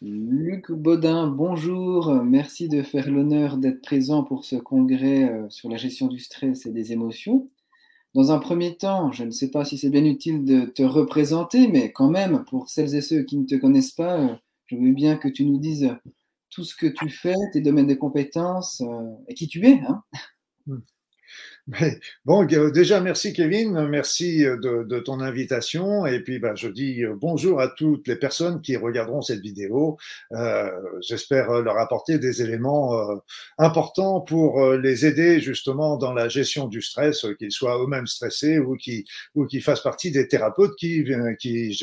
Luc Baudin, bonjour. Merci de faire l'honneur d'être présent pour ce congrès euh, sur la gestion du stress et des émotions. Dans un premier temps, je ne sais pas si c'est bien utile de te représenter, mais quand même, pour celles et ceux qui ne te connaissent pas, euh, je veux bien que tu nous dises tout ce que tu fais, tes domaines de compétences euh, et qui tu es. Hein. Bon, euh, déjà, merci Kevin, merci euh, de, ton invitation. Et puis, bah, je dis euh, bonjour à toutes les personnes qui regarderont cette vidéo. J'espère leur apporter des éléments importants pour les aider justement dans la gestion du stress, qu'ils soient eux-mêmes stressés ou qui, ou qui fassent partie des thérapeutes qui, qui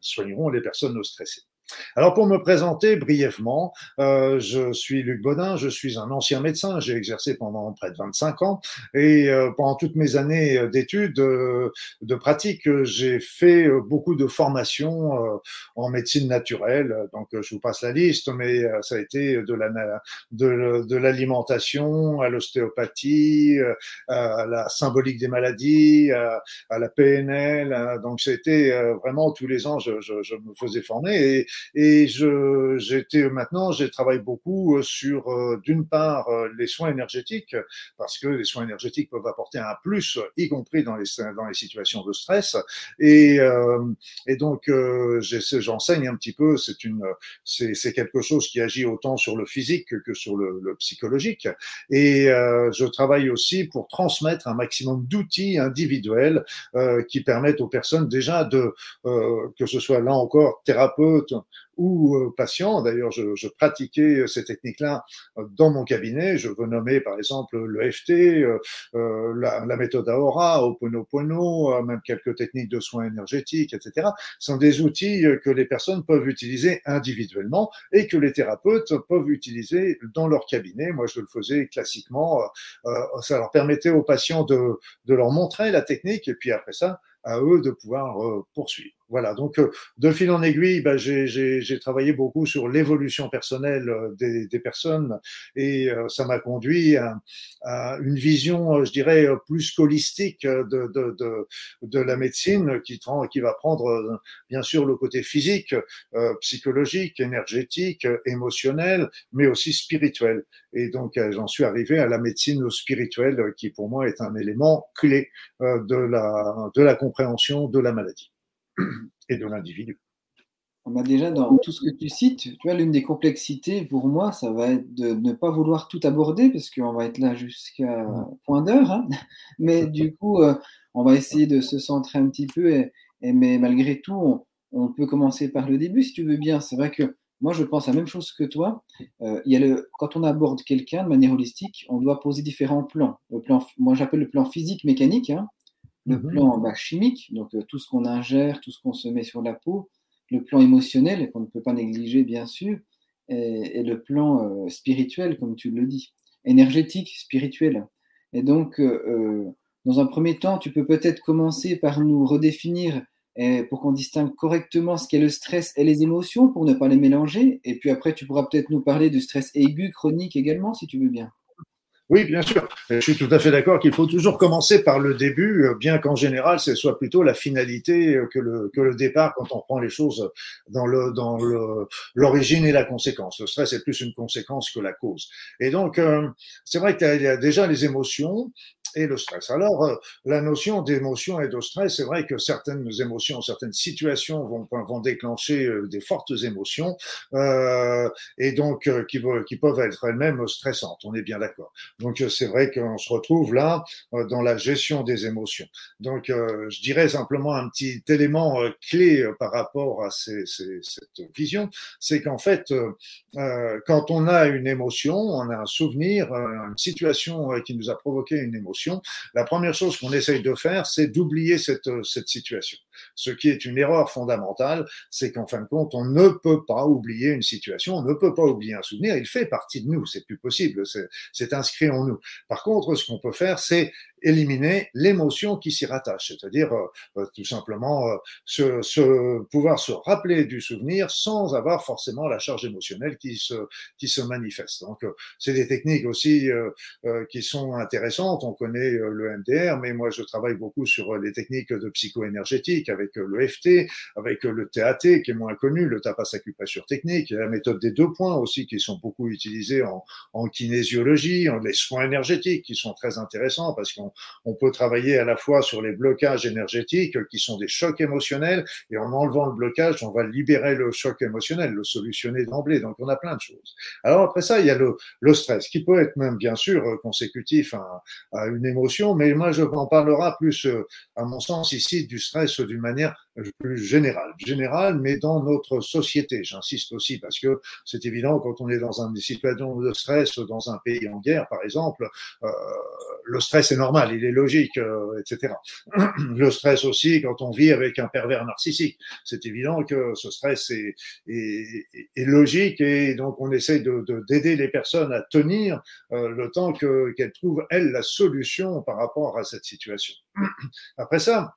soigneront les personnes stressées. Alors pour me présenter brièvement, euh, je suis Luc Bodin, je suis un ancien médecin, j'ai exercé pendant près de 25 ans et euh, pendant toutes mes années euh, d'études, euh, de pratique, j'ai fait beaucoup de formations en médecine naturelle. Donc je vous passe la liste, mais ça a été de la de, l'alimentation à l'ostéopathie, à la symbolique des maladies, à, la PNL. Donc c'était vraiment tous les ans, je, je, je me faisais former et et je, j'étais maintenant, j'ai travaillé beaucoup euh, sur, euh, d'une part, euh, les soins énergétiques, parce que les soins énergétiques peuvent apporter un plus, y compris dans les, dans les situations de stress. Et, et donc, j'enseigne un petit peu. C'est une, c'est, c'est quelque chose qui agit autant sur le physique que sur le, le psychologique. Et je travaille aussi pour transmettre un maximum d'outils individuels qui permettent aux personnes déjà de, que ce soit là encore thérapeute, ou euh, patients. D'ailleurs, je, je, pratiquais ces techniques-là euh, dans mon cabinet. Je veux nommer par exemple le FT, euh, la, la, méthode Aora, Oponopono, même quelques techniques de soins énergétiques, etc. Ce sont des outils que les personnes peuvent utiliser individuellement et que les thérapeutes peuvent utiliser dans leur cabinet. Moi, je le faisais classiquement. ça leur permettait aux patients de, de leur montrer la technique et puis après ça, à eux de pouvoir poursuivre. Voilà, donc euh, de fil en aiguille, bah, j'ai travaillé beaucoup sur l'évolution personnelle euh, des, des, personnes et euh, ça m'a conduit à, à, une vision, je dirais, plus holistique de, de, de, de la médecine qui, qui, va prendre bien sûr le côté physique, psychologique, énergétique, émotionnel, mais aussi spirituel. Et donc j'en suis arrivé à la médecine spirituelle qui pour moi est un élément clé de la, de la compréhension de la maladie. et de l'individu. On a déjà dans tout ce que tu cites, tu vois, l'une des complexités pour moi, ça va être de ne pas vouloir tout aborder parce qu'on va être là jusqu'à point d'heure. Hein. mais du coup, euh, on va essayer de se centrer un petit peu. Et, mais malgré tout, on, peut commencer par le début si tu veux bien. C'est vrai que moi, je pense la même chose que toi. Euh, il y a le, quand on aborde quelqu'un de manière holistique, on doit poser différents plans. Le plan moi, j'appelle le plan physique mécanique. Hein le mhm. plan bah, chimique, donc euh, tout ce qu'on ingère, tout ce qu'on se met sur la peau, le plan émotionnel, qu'on ne peut pas négliger bien sûr, et, le plan euh, spirituel, comme tu le dis, énergétique, spirituel. Et donc, euh, dans un premier temps, tu peux peut-être commencer par nous redéfinir pour qu'on distingue correctement ce qu'est le stress et les émotions, pour ne pas les mélanger. Et puis après, tu pourras peut-être nous parler du stress aigu, chronique également, si tu veux bien. Oui, bien sûr. Je suis tout à fait d'accord qu'il faut toujours commencer par le début, euh, bien qu'en général, ce soit plutôt la finalité euh, que le, que le départ quand on prend les choses dans le dans le l'origine et la conséquence. Le stress est plus une conséquence que la cause. Et donc, euh, c'est vrai qu'il y a déjà les émotions, et le stress. Alors, la notion d'émotion et de stress, c'est vrai que certaines émotions, certaines situations vont, vont déclencher des fortes émotions euh, et donc qui, qui peuvent être elles-mêmes stressantes. On est bien d'accord. Donc, c'est vrai qu'on se retrouve là dans la gestion des émotions. Donc, je dirais simplement un petit élément clé par rapport à cette vision, c'est qu'en fait, quand on a une émotion, on a un souvenir, une situation qui nous a provoqué une émotion, la première chose qu'on essaye de faire, c'est d'oublier cette, euh, cette situation. Ce qui est une erreur fondamentale, c'est qu'en fin de compte, on ne peut pas oublier une situation, on ne peut pas oublier un souvenir, il fait partie de nous, c'est plus possible, c'est inscrit en nous. Par contre, ce qu'on peut faire, c'est éliminer l'émotion qui s'y rattache, c'est-à-dire tout simplement se, se, pouvoir se rappeler du souvenir sans avoir forcément la charge émotionnelle qui se, qui se manifeste. Donc, c'est des techniques aussi qui sont intéressantes. On connaît le MDR, mais moi, je travaille beaucoup sur les techniques de psycho-énergétique avec le FT, avec le TAT qui est moins connu, le tapas acupressure technique, la méthode des deux points aussi qui sont beaucoup utilisées en, en kinésiologie, en les soins énergétiques qui sont très intéressants parce qu'on on peut travailler à la fois sur les blocages énergétiques qui sont des chocs émotionnels et en enlevant le blocage, on va libérer le choc émotionnel, le solutionner d'emblée. Donc on a plein de choses. Alors après ça, il y a le, stress qui peut être même bien sûr consécutif à, une émotion, mais moi je en parlera plus à mon sens ici du stress d'une manière plus générale, générale, mais dans notre société. J'insiste aussi parce que c'est évident quand on est dans une situation de stress dans un pays en guerre, par exemple, euh, le stress est normal, il est logique, euh, etc. Le stress aussi quand on vit avec un pervers narcissique, c'est évident que ce stress est, est, est, logique et donc on essaie de d'aider les personnes à tenir euh, le temps qu'elles trouvent elles la solution par rapport à cette situation. Après ça,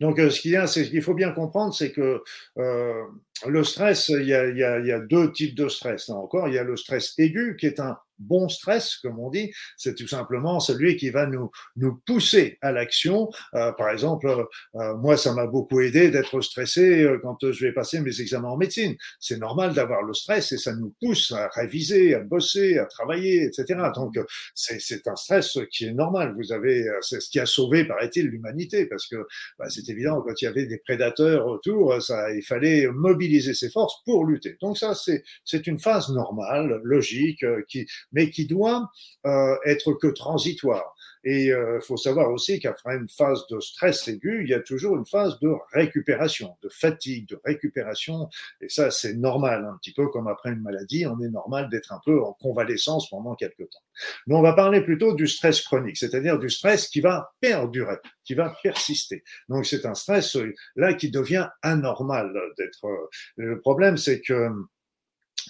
donc, euh, ce qu'il y a, c'est qu'il faut bien comprendre, c'est que euh, le stress, il y, a, il, y a, il y, a, deux types de stress. Là encore, il y a le stress aigu, qui est un bon stress, comme on dit, c'est tout simplement celui qui va nous, nous pousser à l'action. Euh, par exemple, euh, moi, ça m'a beaucoup aidé d'être stressé euh, quand je vais passer mes examens en médecine. C'est normal d'avoir le stress et ça nous pousse à réviser, à bosser, à travailler, etc. Donc, c'est un stress qui est normal. Vous avez, c'est ce qui a sauvé, paraît-il, l'humanité, parce que bah, c'est évident, quand il y avait des prédateurs autour, ça, il fallait mobiliser ses forces pour lutter. Donc ça, c'est une phase normale, logique, qui mais qui doit euh, être que transitoire. Et il euh, faut savoir aussi qu'après une phase de stress aigu, il y a toujours une phase de récupération, de fatigue, de récupération. Et ça, c'est normal, un petit peu comme après une maladie, on est normal d'être un peu en convalescence pendant quelques temps. Mais on va parler plutôt du stress chronique, c'est-à-dire du stress qui va perdurer, qui va persister. Donc c'est un stress euh, là qui devient anormal d'être. Le problème, c'est que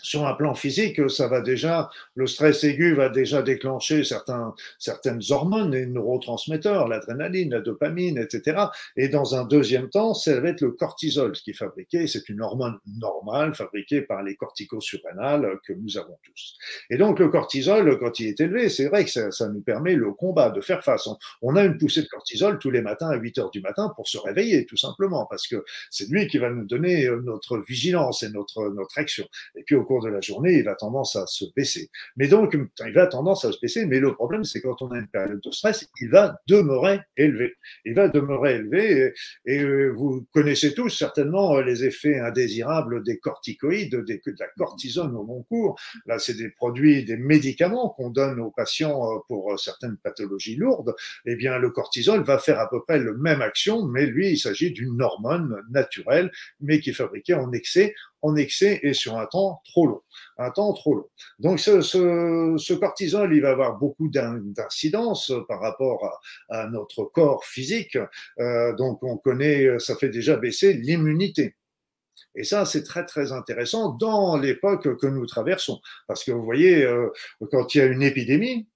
sur un plan physique, ça va déjà, le stress aigu va déjà déclencher certains, certaines hormones et neurotransmetteurs, l'adrénaline, la dopamine, etc. Et dans un deuxième temps, ça va être le cortisol qui est fabriqué. C'est une hormone normale fabriquée par les corticosurrénales que nous avons tous. Et donc, le cortisol, quand il est élevé, c'est vrai que ça, ça, nous permet le combat, de faire face. On, a une poussée de cortisol tous les matins à 8 heures du matin pour se réveiller, tout simplement, parce que c'est lui qui va nous donner notre vigilance et notre, notre action. Et puis, cours de la journée, il a tendance à se baisser. Mais donc, il a tendance à se baisser, mais le problème, c'est quand on a une période de stress, il va demeurer élevé. Il va demeurer élevé, et, euh, vous connaissez tous certainement les effets indésirables des corticoïdes, des, de la cortisone au long cours. Là, c'est des produits, des médicaments qu'on donne aux patients euh, pour euh, certaines pathologies lourdes. Eh bien, le cortisol va faire à peu près le même action, mais lui, il s'agit d'une hormone naturelle, mais qui est fabriquée en excès en excès et sur un temps trop long. Un temps trop long. Donc ce, ce, cortisol, il va avoir beaucoup d'incidences par rapport à, à, notre corps physique. Euh, donc on connaît, ça fait déjà baisser l'immunité. Et ça, c'est très, très intéressant dans l'époque que nous traversons. Parce que vous voyez, euh, quand il y a une épidémie,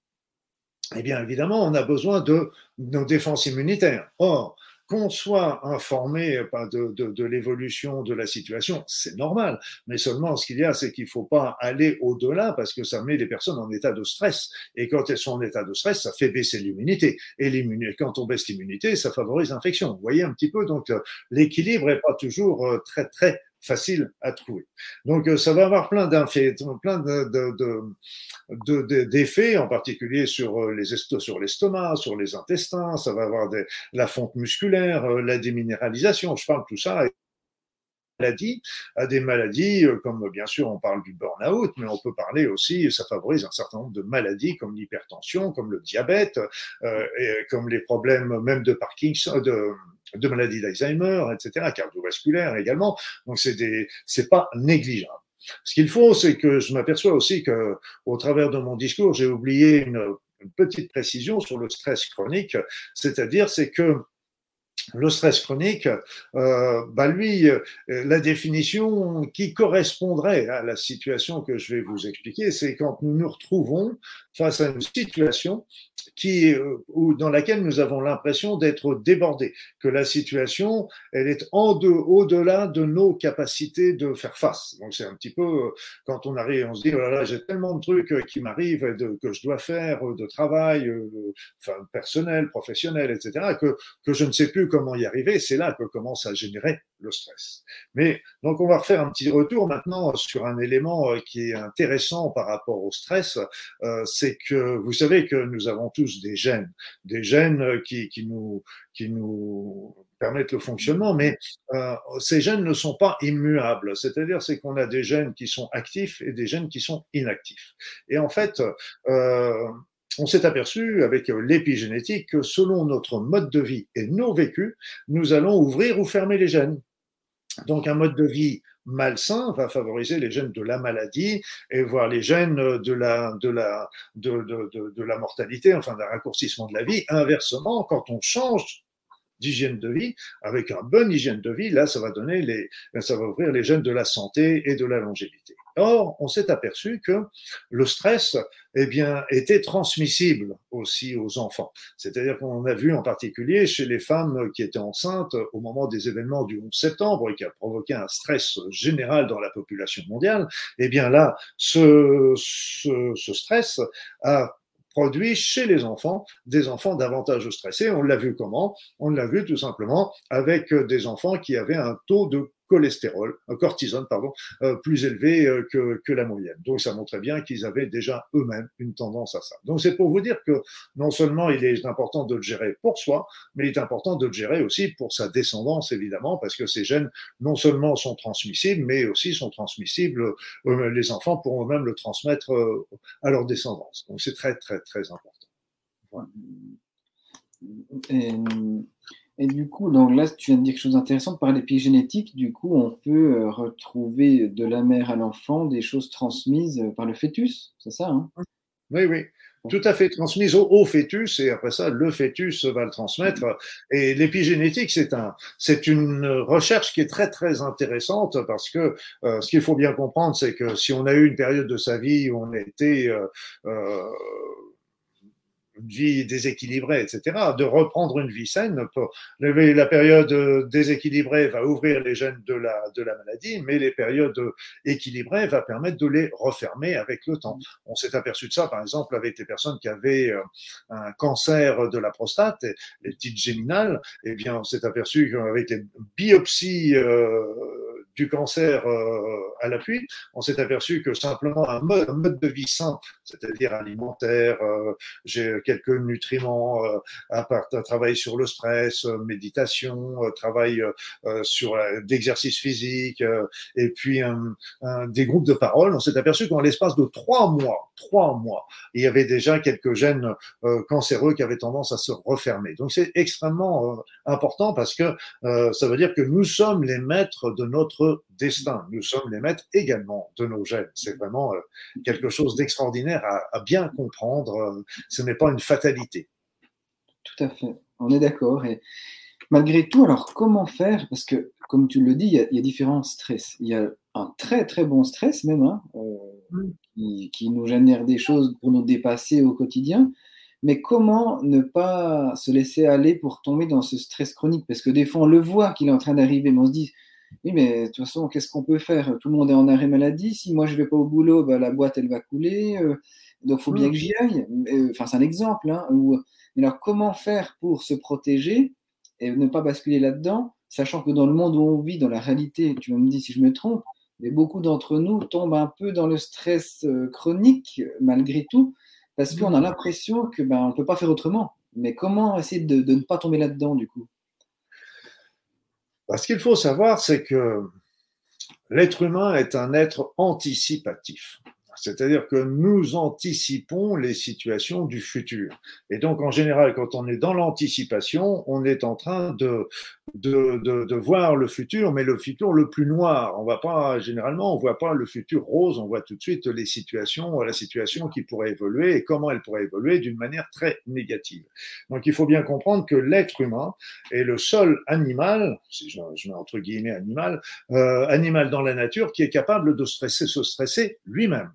eh bien, évidemment, on a besoin de nos défenses immunitaires. Or, qu'on soit informé de, de, de l'évolution de la situation, c'est normal. Mais seulement, ce qu'il y a, c'est qu'il ne faut pas aller au-delà parce que ça met les personnes en état de stress. Et quand elles sont en état de stress, ça fait baisser l'immunité. Et quand on baisse l'immunité, ça favorise l'infection. Vous voyez un petit peu, donc l'équilibre n'est pas toujours euh, très, très facile à trouver. Donc euh, ça va avoir plein d'effets, plein de, de, de, d'effets, en particulier sur euh, les sur l'estomac, sur les intestins. Ça va avoir des, la fonte musculaire, euh, la déminéralisation. Je parle de tout ça maladies, à des maladies comme bien sûr on parle du burn-out, mais on peut parler aussi, ça favorise un certain nombre de maladies comme l'hypertension, comme le diabète, euh, et comme les problèmes même de Parkinson, de de maladies d'Alzheimer, etc., cardiovasculaires également. Donc c'est des, c'est pas négligeable. Ce qu'il faut, c'est que je m'aperçois aussi que, au travers de mon discours, j'ai oublié une, petite précision sur le stress chronique, c'est-à-dire c'est que le stress chronique, euh, bah lui, euh, la définition qui correspondrait à la situation que je vais vous expliquer, c'est quand nous nous retrouvons face à une situation qui, euh, ou dans laquelle nous avons l'impression d'être débordés, que la situation, elle est en de, au-delà de nos capacités de faire face. Donc c'est un petit peu euh, quand on arrive, on se dit, oh là là, j'ai tellement de trucs euh, qui m'arrivent, que je dois faire de travail, enfin personnel, professionnel, etc., que, que je ne sais plus comment y arriver. C'est là que commence à générer le stress. Mais donc on va refaire un petit retour maintenant sur un élément qui est intéressant par rapport au stress, c'est que vous savez que nous avons tous des gènes, des gènes qui, qui nous, qui nous permettent le fonctionnement, mais euh, ces gènes ne sont pas immuables. C'est-à-dire, c'est qu'on a des gènes qui sont actifs et des gènes qui sont inactifs. Et en fait, euh, on s'est aperçu avec l'épigénétique que selon notre mode de vie et nos vécus, nous allons ouvrir ou fermer les gènes. Donc un mode de vie malsain va favoriser les gènes de la maladie et voir les gènes de la, de la, de, de, la mortalité, enfin d'un raccourcissement de la vie. Inversement, quand on change d'hygiène de vie, avec une bonne hygiène de vie, là, ça va donner les, ça va ouvrir les gènes de la santé et de la longévité. Or, on s'est aperçu que le stress, eh bien, était transmissible aussi aux enfants. C'est-à-dire qu'on a vu en particulier chez les femmes qui étaient enceintes au moment des événements du 11 septembre et qui a provoqué un stress général dans la population mondiale, eh bien là, ce, ce, ce stress a produit chez les enfants des enfants davantage stressés. On l'a vu comment? On l'a vu tout simplement avec des enfants qui avaient un taux de cholestérol, un cortisone, pardon, euh, plus élevé euh, que, la moyenne. Donc ça montrait bien qu'ils avaient déjà eux-mêmes une tendance à ça. Donc c'est pour vous dire que non seulement il est important de le gérer pour soi, mais il est important de le gérer aussi pour sa descendance, évidemment, parce que ces gènes non seulement sont transmissibles, mais aussi sont transmissibles, euh, les enfants pourront même le transmettre à leur descendance. Donc c'est très, très, très important. Et du coup, donc là, tu viens de dire quelque chose d'intéressant. Par l'épigénétique, du coup, on peut euh, retrouver de la mère à l'enfant des choses transmises euh, par le fœtus, c'est ça hein? Oui, oui. Tout à fait transmises au, fœtus et après ça, le fœtus va le transmettre. Et l'épigénétique, c'est un, c'est une recherche qui est très très intéressante parce que euh, ce qu'il faut bien comprendre, c'est que si on a eu une période de sa vie où on été euh, vie déséquilibrée, etc., de reprendre une vie saine. La période déséquilibrée va ouvrir les gènes de la, de la maladie, mais les périodes équilibrées va permettre de les refermer avec le temps. On s'est aperçu de ça, par exemple, avec des personnes qui avaient euh, un cancer de la prostate, les petites géminales, eh bien, on s'est aperçu qu'avec les biopsies euh, du cancer euh, à l'appui, on s'est aperçu que simplement un mode, un mode de vie sain, c'est-à-dire alimentaire, euh, j'ai quelques nutriments, euh, part, travail sur le stress, méditation, travail sur d'exercice physique, et puis un, des groupes de parole, on s'est aperçu qu'en l'espace de trois mois, trois mois, il y avait déjà quelques gènes cancéreux qui avaient tendance à se refermer. Donc c'est extrêmement important parce que ça veut dire que nous sommes les maîtres de notre destin. Nous sommes les maîtres également de nos gènes. C'est vraiment euh, quelque chose d'extraordinaire à, bien comprendre. Euh, ce n'est pas une fatalité. Tout à fait. On est d'accord. Et malgré tout, alors comment faire? Parce que, comme tu le dis, il y, a, différents stress. Il y a un très très bon stress même, hein, euh, qui, qui, nous génère des choses pour nous dépasser au quotidien. Mais comment ne pas se laisser aller pour tomber dans ce stress chronique? Parce que des fois, on le voit qu'il est en train d'arriver, mais on se dit, oui, mais de toute façon, qu'est-ce qu'on peut faire? Tout le monde est en arrêt maladie. Si moi je vais pas au boulot, bah, la boîte elle va couler. Euh, donc il faut bien mm. que j'y aille. Euh, enfin, c'est un exemple. Hein, alors, comment faire pour se protéger et ne pas basculer là-dedans, sachant que dans le monde où on vit, dans la réalité, tu me dis si je me trompe, mais beaucoup d'entre nous tombent un peu dans le stress euh, chronique malgré tout, parce qu'on a mm. l'impression que ben on peut pas faire autrement. Mais comment essayer de ne pas tomber là-dedans du coup? Ce qu'il faut savoir, c'est que l'être humain est un être anticipatif. C'est-à-dire que nous anticipons les situations du futur. Et donc, en général, quand on est dans l'anticipation, on est en train de, de, de, de, voir le futur, mais le futur le plus noir. On va pas, généralement, on voit pas le futur rose, on voit tout de suite les situations, la situation qui pourrait évoluer et comment elle pourrait évoluer d'une manière très négative. Donc, il faut bien comprendre que l'être humain est le seul animal, si je, mets entre guillemets animal, euh, animal dans la nature qui est capable de stresser, se stresser lui-même.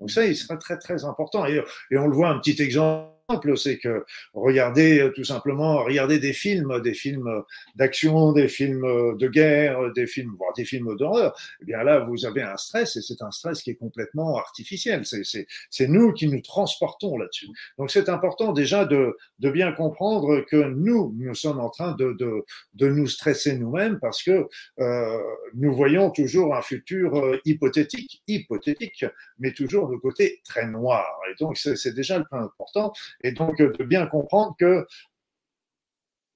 Donc ça, il sera très très important. Et, et on le voit un petit exemple c'est que regardez euh, tout simplement, regardez des films, des films d'action, des films de guerre, des films, voire des films d'horreur. Eh bien là, vous avez un stress et c'est un stress qui est complètement artificiel. C'est nous qui nous transportons là-dessus. Donc c'est important déjà de, de bien comprendre que nous, nous sommes en train de, de, de nous stresser nous-mêmes parce que euh, nous voyons toujours un futur euh, hypothétique, hypothétique, mais toujours de côté très noir. Et donc c'est déjà le point important. Et donc, euh, de bien comprendre que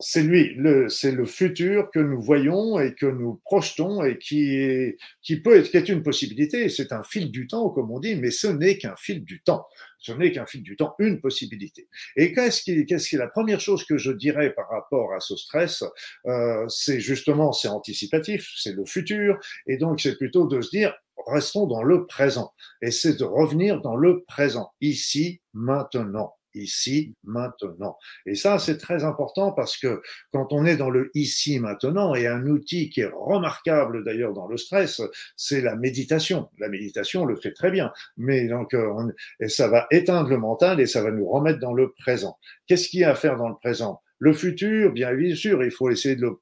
c'est lui, c'est le futur que nous voyons et que nous projetons et qui, est, qui peut être, qui est une possibilité. C'est un fil du temps, comme on dit, mais ce n'est qu'un fil du temps. Ce n'est qu'un fil du temps, une possibilité. Et qu'est-ce qui, qu'est-ce qui est la première chose que je dirais par rapport à ce stress euh, C'est justement, c'est anticipatif, c'est le futur, et donc c'est plutôt de se dire, restons dans le présent. Et c'est de revenir dans le présent, ici, maintenant ici, maintenant. Et ça, c'est très important parce que quand on est dans le ici, maintenant, et un outil qui est remarquable d'ailleurs dans le stress, c'est la méditation. La méditation le fait très bien, mais donc euh, et ça va éteindre le mental et ça va nous remettre dans le présent. Qu'est-ce qu'il y a à faire dans le présent? Le futur, bien sûr, il faut essayer de le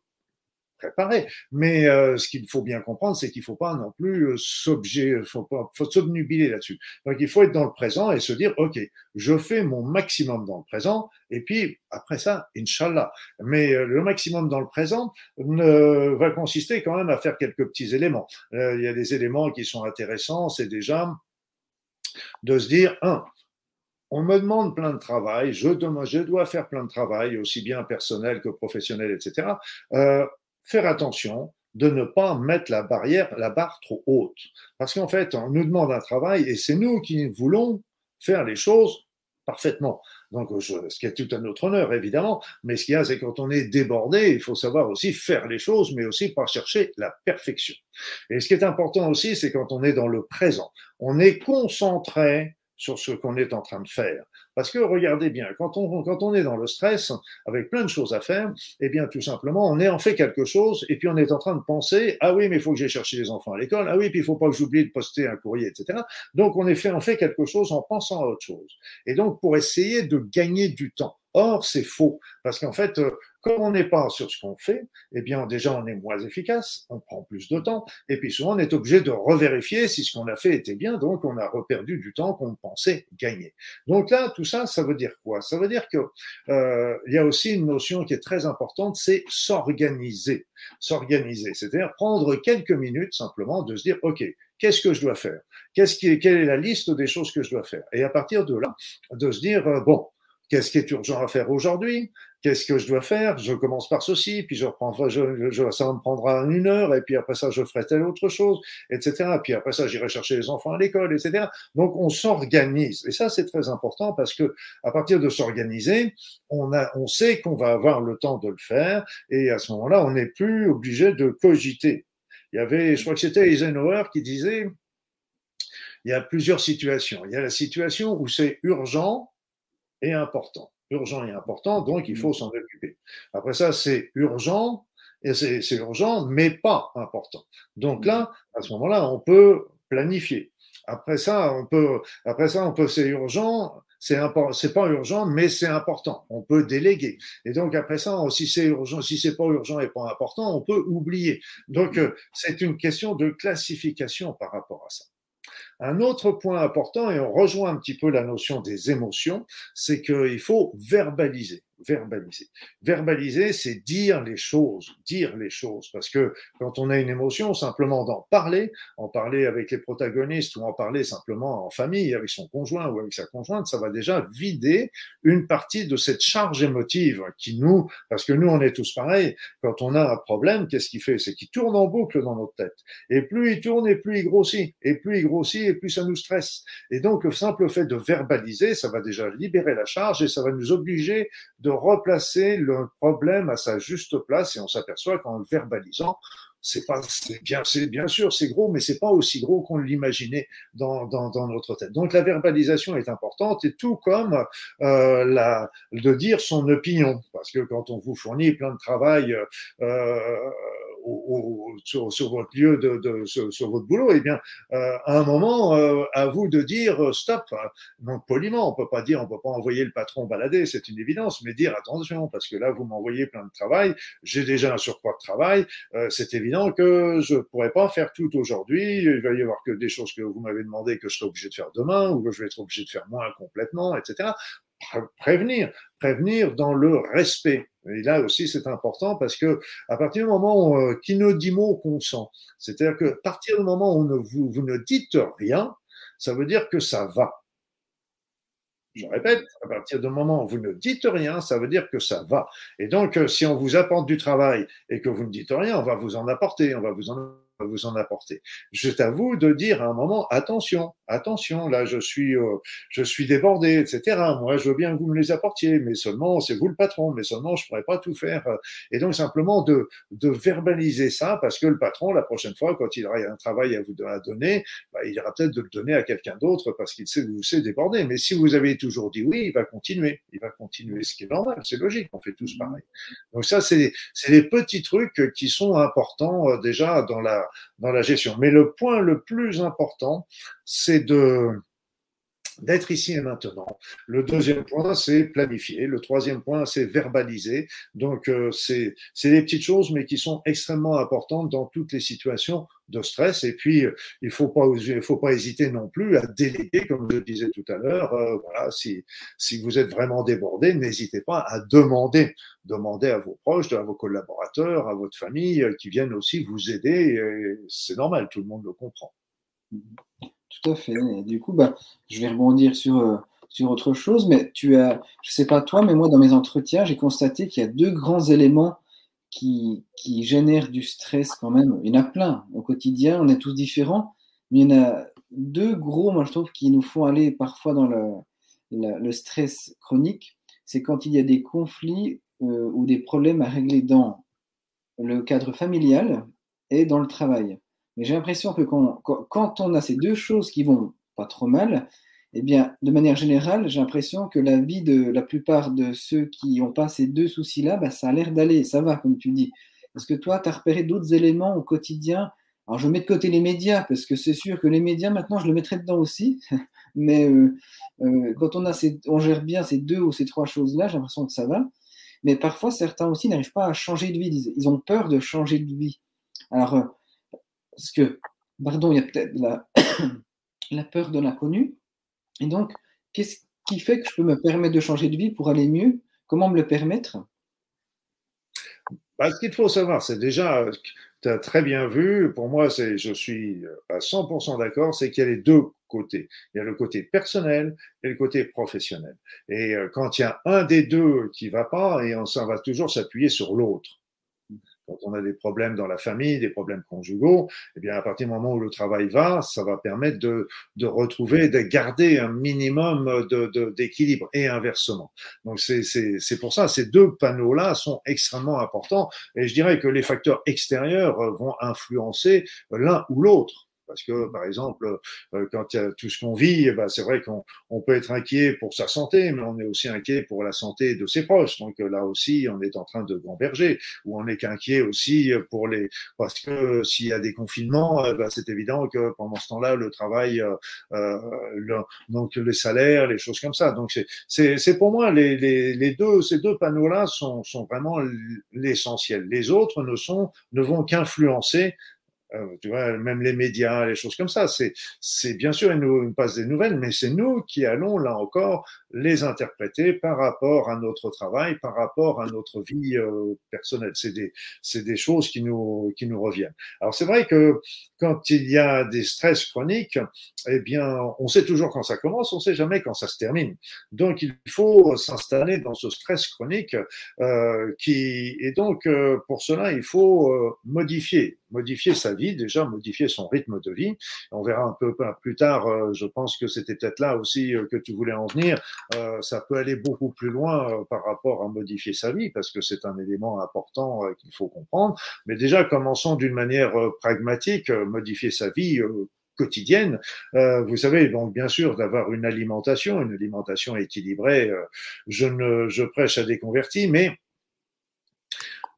préparé. Mais euh, ce qu'il faut bien comprendre, c'est qu'il ne faut pas non plus euh, s'objet, faut pas, faut s'obnubiler là-dessus. Donc il faut être dans le présent et se dire, ok, je fais mon maximum dans le présent, et puis après ça, inshallah. Mais euh, le maximum dans le présent ne, va consister quand même à faire quelques petits éléments. il y a des éléments qui sont intéressants, c'est déjà de se dire, un, on me demande plein de travail, je, je dois faire plein de travail, aussi bien personnel que professionnel, etc. Euh, faire attention de ne pas mettre la barrière, la barre trop haute. Parce qu'en fait, on nous demande un travail et c'est nous qui voulons faire les choses parfaitement. Donc, ce qui est tout un autre honneur, évidemment. Mais ce qu'il y a, c'est quand on est débordé, il faut savoir aussi faire les choses, mais aussi pas chercher la perfection. Et ce qui est important aussi, c'est quand on est dans le présent. On est concentré sur ce qu'on est en train de faire. Parce que regardez bien, quand on, quand on est dans le stress, avec plein de choses à faire, eh bien tout simplement, on est en fait quelque chose et puis on est en train de penser, ah oui, mais il faut que j'aille chercher les enfants à l'école, ah oui, puis il faut pas que j'oublie de poster un courrier, etc. Donc on est fait, on fait quelque chose en pensant à autre chose. Et donc pour essayer de gagner du temps. Or, c'est faux, parce qu'en fait, euh, comme on n'est pas sur ce qu'on fait, eh bien déjà on est moins efficace, on prend plus de temps, et puis souvent on est obligé de revérifier si ce qu'on a fait était bien, donc on a reperdu du temps qu'on pensait gagner. Donc là, tout ça, ça veut dire quoi? Ça veut dire que euh, il y a aussi une notion qui est très importante, c'est s'organiser, s'organiser, c'est-à-dire prendre quelques minutes simplement de se dire, ok, qu'est-ce que je dois faire? Qu'est-ce qui quelle est la liste des choses que je dois faire? Et à partir de là, de se dire euh, bon, Qu'est-ce qui est urgent à faire aujourd'hui? Qu'est-ce que je dois faire? Je commence par ceci, puis je reprends, je, je, ça me prendra une heure, et puis après ça, je ferai telle autre chose, etc. Puis après ça, j'irai chercher les enfants à l'école, etc. Donc, on s'organise. Et ça, c'est très important parce que à partir de s'organiser, on, on sait qu'on va avoir le temps de le faire, et à ce moment-là, on n'est plus obligé de cogiter. Il y avait, je crois que c'était Eisenhower qui disait, il y a plusieurs situations. Il y a la situation où c'est urgent, et important. Urgent et important, donc il faut mm. s'en occuper. Après ça, c'est urgent, et c'est urgent, mais pas important. Donc là, à ce moment-là, on peut planifier. Après ça, on peut, après ça, on peut, c'est urgent, c'est c'est pas urgent, mais c'est important. On peut déléguer. Et donc après ça, si c'est urgent, si c'est pas urgent et pas important, on peut oublier. Donc euh, c'est une question de classification par rapport à ça. Un autre point important, et on rejoint un petit peu la notion des émotions, c'est qu'il faut verbaliser verbaliser. Verbaliser, c'est dire les choses, dire les choses, parce que quand on a une émotion, simplement d'en parler, en parler avec les protagonistes ou en parler simplement en famille, avec son conjoint ou avec sa conjointe, ça va déjà vider une partie de cette charge émotive qui nous, parce que nous, on est tous pareils, quand on a un problème, qu'est-ce qu'il fait? C'est qu'il tourne en boucle dans notre tête. Et plus il tourne, et plus il grossit. Et plus il grossit, et plus ça nous stresse. Et donc, le simple fait de verbaliser, ça va déjà libérer la charge et ça va nous obliger de replacer le problème à sa juste place. Et on s'aperçoit qu'en le verbalisant, c'est pas, c'est bien, c'est bien sûr, c'est gros, mais c'est pas aussi gros qu'on l'imaginait dans, dans, notre tête. Donc la verbalisation est importante et tout comme euh, la, de dire son opinion, parce que quand on vous fournit plein de travail euh, au, sur, sur, votre lieu de, de sur, votre boulot, eh bien, euh, à un moment, euh, à vous de dire euh, stop. Donc poliment, on peut pas dire, on peut pas envoyer le patron balader, c'est une évidence, mais dire attention parce que là vous m'envoyez plein de travail, j'ai déjà un surcroît de travail, euh, c'est évident que je pourrais pas faire tout aujourd'hui. Il va y avoir que des choses que vous m'avez demandé que je serai obligé de faire demain ou que je vais être obligé de faire moins complètement, etc prévenir, prévenir dans le respect. Et là aussi, c'est important parce que à partir du moment où, euh, qui ne dit mot consent, c'est-à-dire que à partir du moment où vous, vous ne dites rien, ça veut dire que ça va. Je répète, à partir du moment où vous ne dites rien, ça veut dire que ça va. Et donc, euh, si on vous apporte du travail et que vous ne dites rien, on va vous en apporter, on va vous en vous en apporter. C'est à vous de dire à un moment attention, attention, là je suis euh, je suis débordé, etc. Moi je veux bien que vous me les apportiez, mais seulement c'est vous le patron, mais seulement je pourrais pas tout faire. Et donc simplement de de verbaliser ça parce que le patron la prochaine fois quand il aura un travail à vous donner, bah, il ira peut-être de le donner à quelqu'un d'autre parce qu'il sait que vous c'est débordé. Mais si vous avez toujours dit oui, il va continuer, il va continuer, ce qui est normal, c'est logique, on fait tous pareil. Donc ça c'est c'est des petits trucs qui sont importants euh, déjà dans la dans la gestion. Mais le point le plus important, c'est d'être ici et maintenant. Le deuxième point, c'est planifier. Le troisième point, c'est verbaliser. Donc, euh, c'est des petites choses, mais qui sont extrêmement importantes dans toutes les situations de stress. Et puis, euh, il faut pas, il faut pas hésiter non plus à déléguer, comme je disais tout à l'heure. Euh, voilà, si, si vous êtes vraiment débordé, n'hésitez pas à demander. Demander à vos proches, à vos collaborateurs, à votre famille, euh, qui viennent aussi vous aider. C'est normal, tout le monde le comprend. Tout à fait. Du coup, bah, je vais rebondir sur, sur autre chose, mais tu as, je sais pas toi, mais moi, dans mes entretiens, j'ai constaté qu'il y a deux grands éléments qui, génèrent du stress quand même. Il y en a plein au quotidien, on est tous différents, mais il y en a deux gros, moi je trouve, qui nous font aller parfois dans le, le, stress chronique. C'est quand il y a des conflits euh, ou des problèmes à régler dans le cadre familial et dans le travail. Mais j'ai l'impression que quand, quand, on a ces deux choses qui vont pas trop mal, eh bien, de manière générale, j'ai l'impression que la vie de la plupart de ceux qui n'ont pas ces deux soucis-là, bah, ça a l'air d'aller, ça va, comme tu dis. Est-ce que toi, tu as repéré d'autres éléments au quotidien? Alors, je mets de côté les médias, parce que c'est sûr que les médias, maintenant, je le mettrai dedans aussi. Mais euh, euh, quand on, a ces, on gère bien ces deux ou ces trois choses-là, j'ai l'impression que ça va. Mais parfois, certains aussi n'arrivent pas à changer de vie. Ils ont peur de changer de vie. Alors, euh, parce que, pardon, il y a peut-être la, peur de l'inconnu. Et donc, qu'est-ce qui fait que je peux me permettre de changer de vie pour aller mieux? Comment me le permettre? Bah, Ce qu'il faut savoir, c'est déjà, tu as très bien vu, pour moi, c'est, je suis à 100% d'accord, c'est qu'il y a les deux côtés. Il y a le côté personnel et le côté professionnel. Et euh, quand il y a un des deux qui va pas, et on, ça va toujours s'appuyer sur l'autre quand on a des problèmes dans la famille, des problèmes conjugaux, eh bien, à partir du moment où le travail va, ça va permettre de, retrouver, de garder un minimum d'équilibre et inversement. Donc, c'est pour ça, ces deux panneaux-là sont extrêmement importants et je dirais que les facteurs extérieurs vont influencer l'un ou l'autre. Parce que, par exemple, euh, quand il y a tout ce qu'on vit, ben, c'est vrai qu'on on peut être inquiet pour sa santé, mais on est aussi inquiet pour la santé de ses proches. Donc là aussi, on est en train de gamberger, ou on est inquiet aussi pour les, parce que s'il y a des confinements, ben, c'est évident que pendant ce temps-là, le travail, euh, euh le, donc les salaires, les choses comme ça. Donc c'est pour moi les, les, les, deux, ces deux panneaux-là sont, sont vraiment l'essentiel. Les autres ne sont, ne vont qu'influencer euh, tu vois, même les médias, les choses comme ça. C'est, c'est bien sûr, ils nous, passent des nouvelles, mais c'est nous qui allons là encore les interpréter par rapport à notre travail, par rapport à notre vie euh, personnelle. C'est des, c'est des choses qui nous, qui nous reviennent. Alors c'est vrai que quand il y a des stress chroniques, eh bien, on sait toujours quand ça commence, on sait jamais quand ça se termine. Donc il faut s'installer dans ce stress chronique euh, qui, et donc euh, pour cela il faut euh, modifier, modifier sa vie déjà, modifier son rythme de vie. On verra un peu plus tard. Euh, je pense que c'était peut-être là aussi que tu voulais en venir. Euh, ça peut aller beaucoup plus loin euh, par rapport à modifier sa vie, parce que c'est un élément important euh, qu'il faut comprendre. Mais déjà, commençons d'une manière pragmatique, modifier sa vie quotidienne. vous savez, donc bien sûr, d'avoir une alimentation, une alimentation équilibrée. je ne, je prêche à des convertis, mais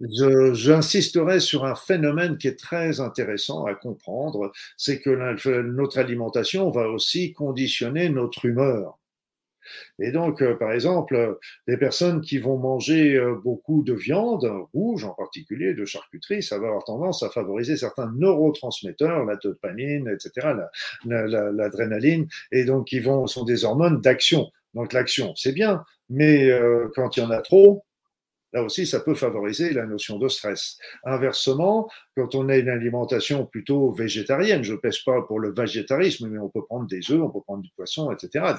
J'insisterai sur un phénomène qui est très intéressant à comprendre, c'est que notre alimentation va aussi conditionner notre humeur. Et donc, euh, par exemple, les personnes qui vont manger euh, beaucoup de viande rouge, en particulier de charcuterie, ça va avoir tendance à favoriser certains neurotransmetteurs, la dopamine, etc., l'adrénaline, et donc qui vont sont des hormones d'action. Donc l'action, c'est bien, mais euh, quand il y en a trop, Là aussi, ça peut favoriser la notion de stress. Inversement, quand on a une alimentation plutôt végétarienne, je ne pêche pas pour le végétarisme, mais on peut prendre des œufs, on peut prendre du poisson, etc.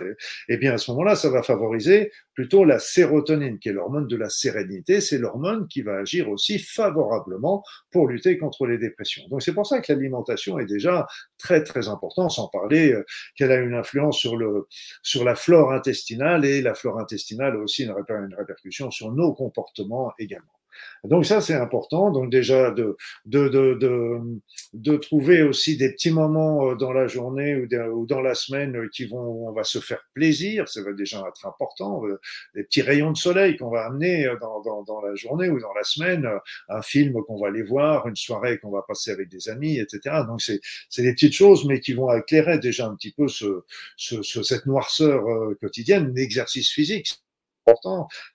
Eh bien, à ce moment-là, ça va favoriser plutôt la sérotonine, qui est l'hormone de la sérénité. C'est l'hormone qui va agir aussi favorablement pour lutter contre les dépressions. Donc, c'est pour ça que l'alimentation est déjà très, très importante, sans parler euh, qu'elle a une influence sur, le, sur la flore intestinale et la flore intestinale a aussi une, une répercussion sur nos comportements également. Donc ça, c'est important. Donc déjà, de, de, de, de, trouver aussi des petits moments euh, dans la journée ou, dans la semaine euh, qui vont, on va se faire plaisir. Ça va déjà être important. Euh, des petits rayons de soleil qu'on va amener dans, dans, la journée ou dans la semaine, un film qu'on va aller voir, une soirée qu'on va passer avec des amis, etc. Donc c'est, des petites choses, mais qui vont éclairer déjà un petit peu ce cette noirceur quotidienne, l'exercice physique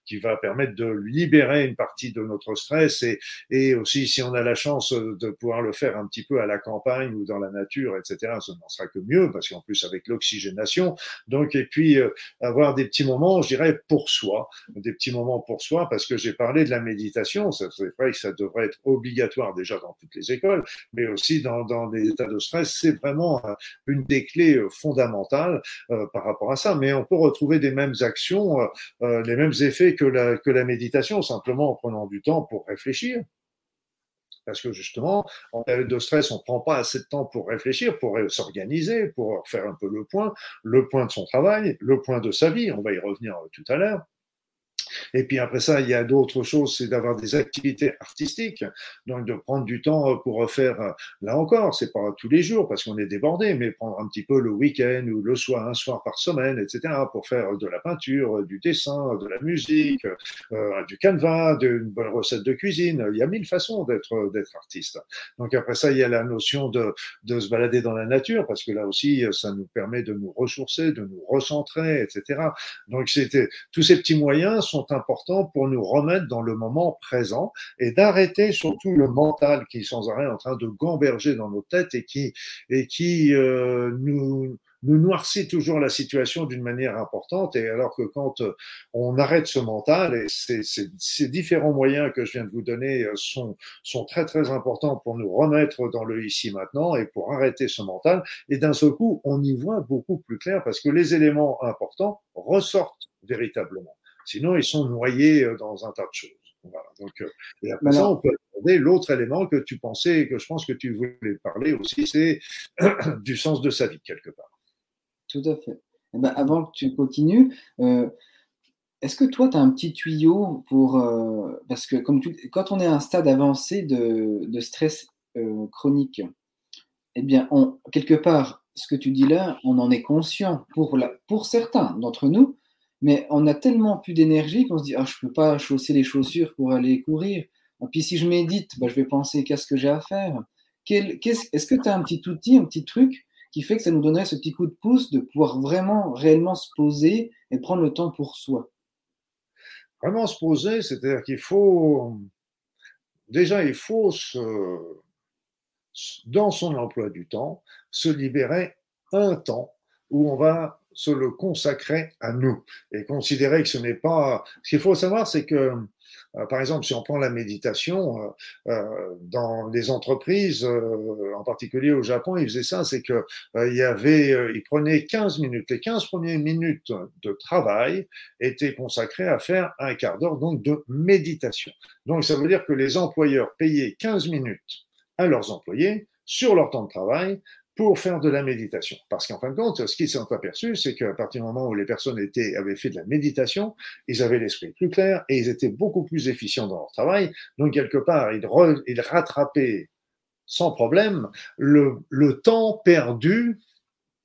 qui va permettre de libérer une partie de notre stress et, aussi si on a la chance de pouvoir le faire un petit peu à la campagne ou dans la nature, etc. Ce n'en sera que mieux parce qu'en plus avec l'oxygénation. Donc et puis euh, avoir des petits moments, je dirais pour soi, des petits moments pour soi parce que j'ai parlé de la méditation. C'est vrai que ça devrait être obligatoire déjà dans toutes les écoles, mais aussi dans, dans des états de stress. C'est vraiment euh, une des clés euh, fondamentales euh, par rapport à ça. Mais on peut retrouver des mêmes actions, euh, les mêmes effets que la, que la méditation, simplement en prenant du temps pour réfléchir. Parce que justement, en période de stress, on ne prend pas assez de temps pour réfléchir, pour s'organiser, pour faire un peu le point, le point de son travail, le point de sa vie. On va y revenir tout à l'heure. Et puis après ça, il y a d'autres choses, c'est d'avoir des activités artistiques, donc de prendre du temps pour faire, là encore, c'est pas tous les jours parce qu'on est débordé, mais prendre un petit peu le week-end ou le soir, un soir par semaine, etc., pour faire de la peinture, du dessin, de la musique, euh, du canevas, d'une bonne recette de cuisine. Il y a mille façons d'être d'être artiste. Donc après ça, il y a la notion de, de se balader dans la nature parce que là aussi, ça nous permet de nous ressourcer, de nous recentrer, etc. Donc c'était tous ces petits moyens sont important pour nous remettre dans le moment présent et d'arrêter surtout le mental qui est sans arrêt en train de gamberger dans nos têtes et qui, et qui euh, nous, nous noircit toujours la situation d'une manière importante. Et alors que quand euh, on arrête ce mental, et ces, ces, différents moyens que je viens de vous donner euh, sont, sont très très importants pour nous remettre dans le ici maintenant et pour arrêter ce mental. Et d'un seul coup, on y voit beaucoup plus clair parce que les éléments importants ressortent véritablement. Sinon, ils sont noyés euh, dans un tas de choses. Voilà. Donc, euh, et après ça, on peut aborder l'autre élément que tu pensais, que je pense que tu voulais parler aussi, c'est du sens de sa vie, quelque part. Tout à fait. Eh ben, avant que tu continues, euh, est-ce que toi, tu as un petit tuyau pour. parce que comme quand on est à un stade avancé de, de stress chronique, eh bien, on, quelque part, ce que tu dis là, on en est conscient pour, la, pour certains d'entre nous, mais on a tellement plus d'énergie qu'on se dit ah, je ne peux pas chausser les chaussures pour aller courir. Et puis si je médite, bah, je vais penser qu'est-ce que j'ai à faire? Est-ce que tu as un petit outil, un petit truc qui fait que ça nous donnerait ce petit coup de pouce de pouvoir vraiment, réellement se poser et prendre le temps pour soi? Vraiment se poser, c'est-à-dire qu'il faut. Déjà, il faut, dans son emploi du temps, se libérer un temps où on va se le consacrer à nous et considérer que ce n'est pas. Ce qu'il faut savoir, c'est que euh, par exemple, si on prend la méditation, euh, euh, dans les entreprises, en particulier au Japon, ils faisaient ça, c'est que il y avait, ils prenaient 15 minutes. Les 15 premières minutes de travail étaient consacrées à faire un quart d'heure donc de méditation. Donc ça veut dire que les employeurs payaient 15 minutes à leurs employés sur leur temps de travail pour faire de la méditation. Parce qu'en fin de compte, ce qu'ils s'est aperçu, c'est qu'à partir du moment où les personnes étaient, avaient fait de la méditation, ils avaient l'esprit plus clair et ils étaient beaucoup plus efficients dans leur travail. Donc, quelque part, ils, ils rattrapaient sans problème le, le temps perdu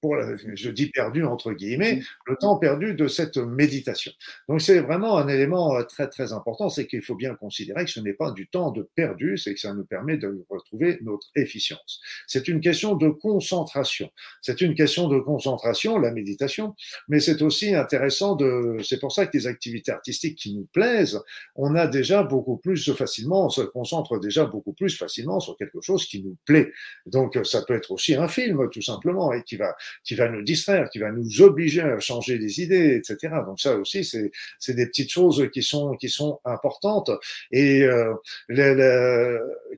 pour, je dis perdu entre guillemets, le temps perdu de cette méditation. Donc c'est vraiment un élément euh, très très important, c'est qu'il faut bien considérer que ce n'est pas du temps de perdu, c'est que ça nous permet de retrouver notre efficience. C'est une question de concentration. C'est une question de concentration, la méditation, mais c'est aussi intéressant de, c'est pour ça que les activités artistiques qui nous plaisent, on a déjà beaucoup plus facilement, on se concentre déjà beaucoup plus facilement sur quelque chose qui nous plaît. Donc ça peut être aussi un film tout simplement et qui va qui va nous distraire, qui va nous obliger à changer des idées, etc. Donc ça aussi, c'est c'est des petites choses qui sont qui sont importantes. Et euh,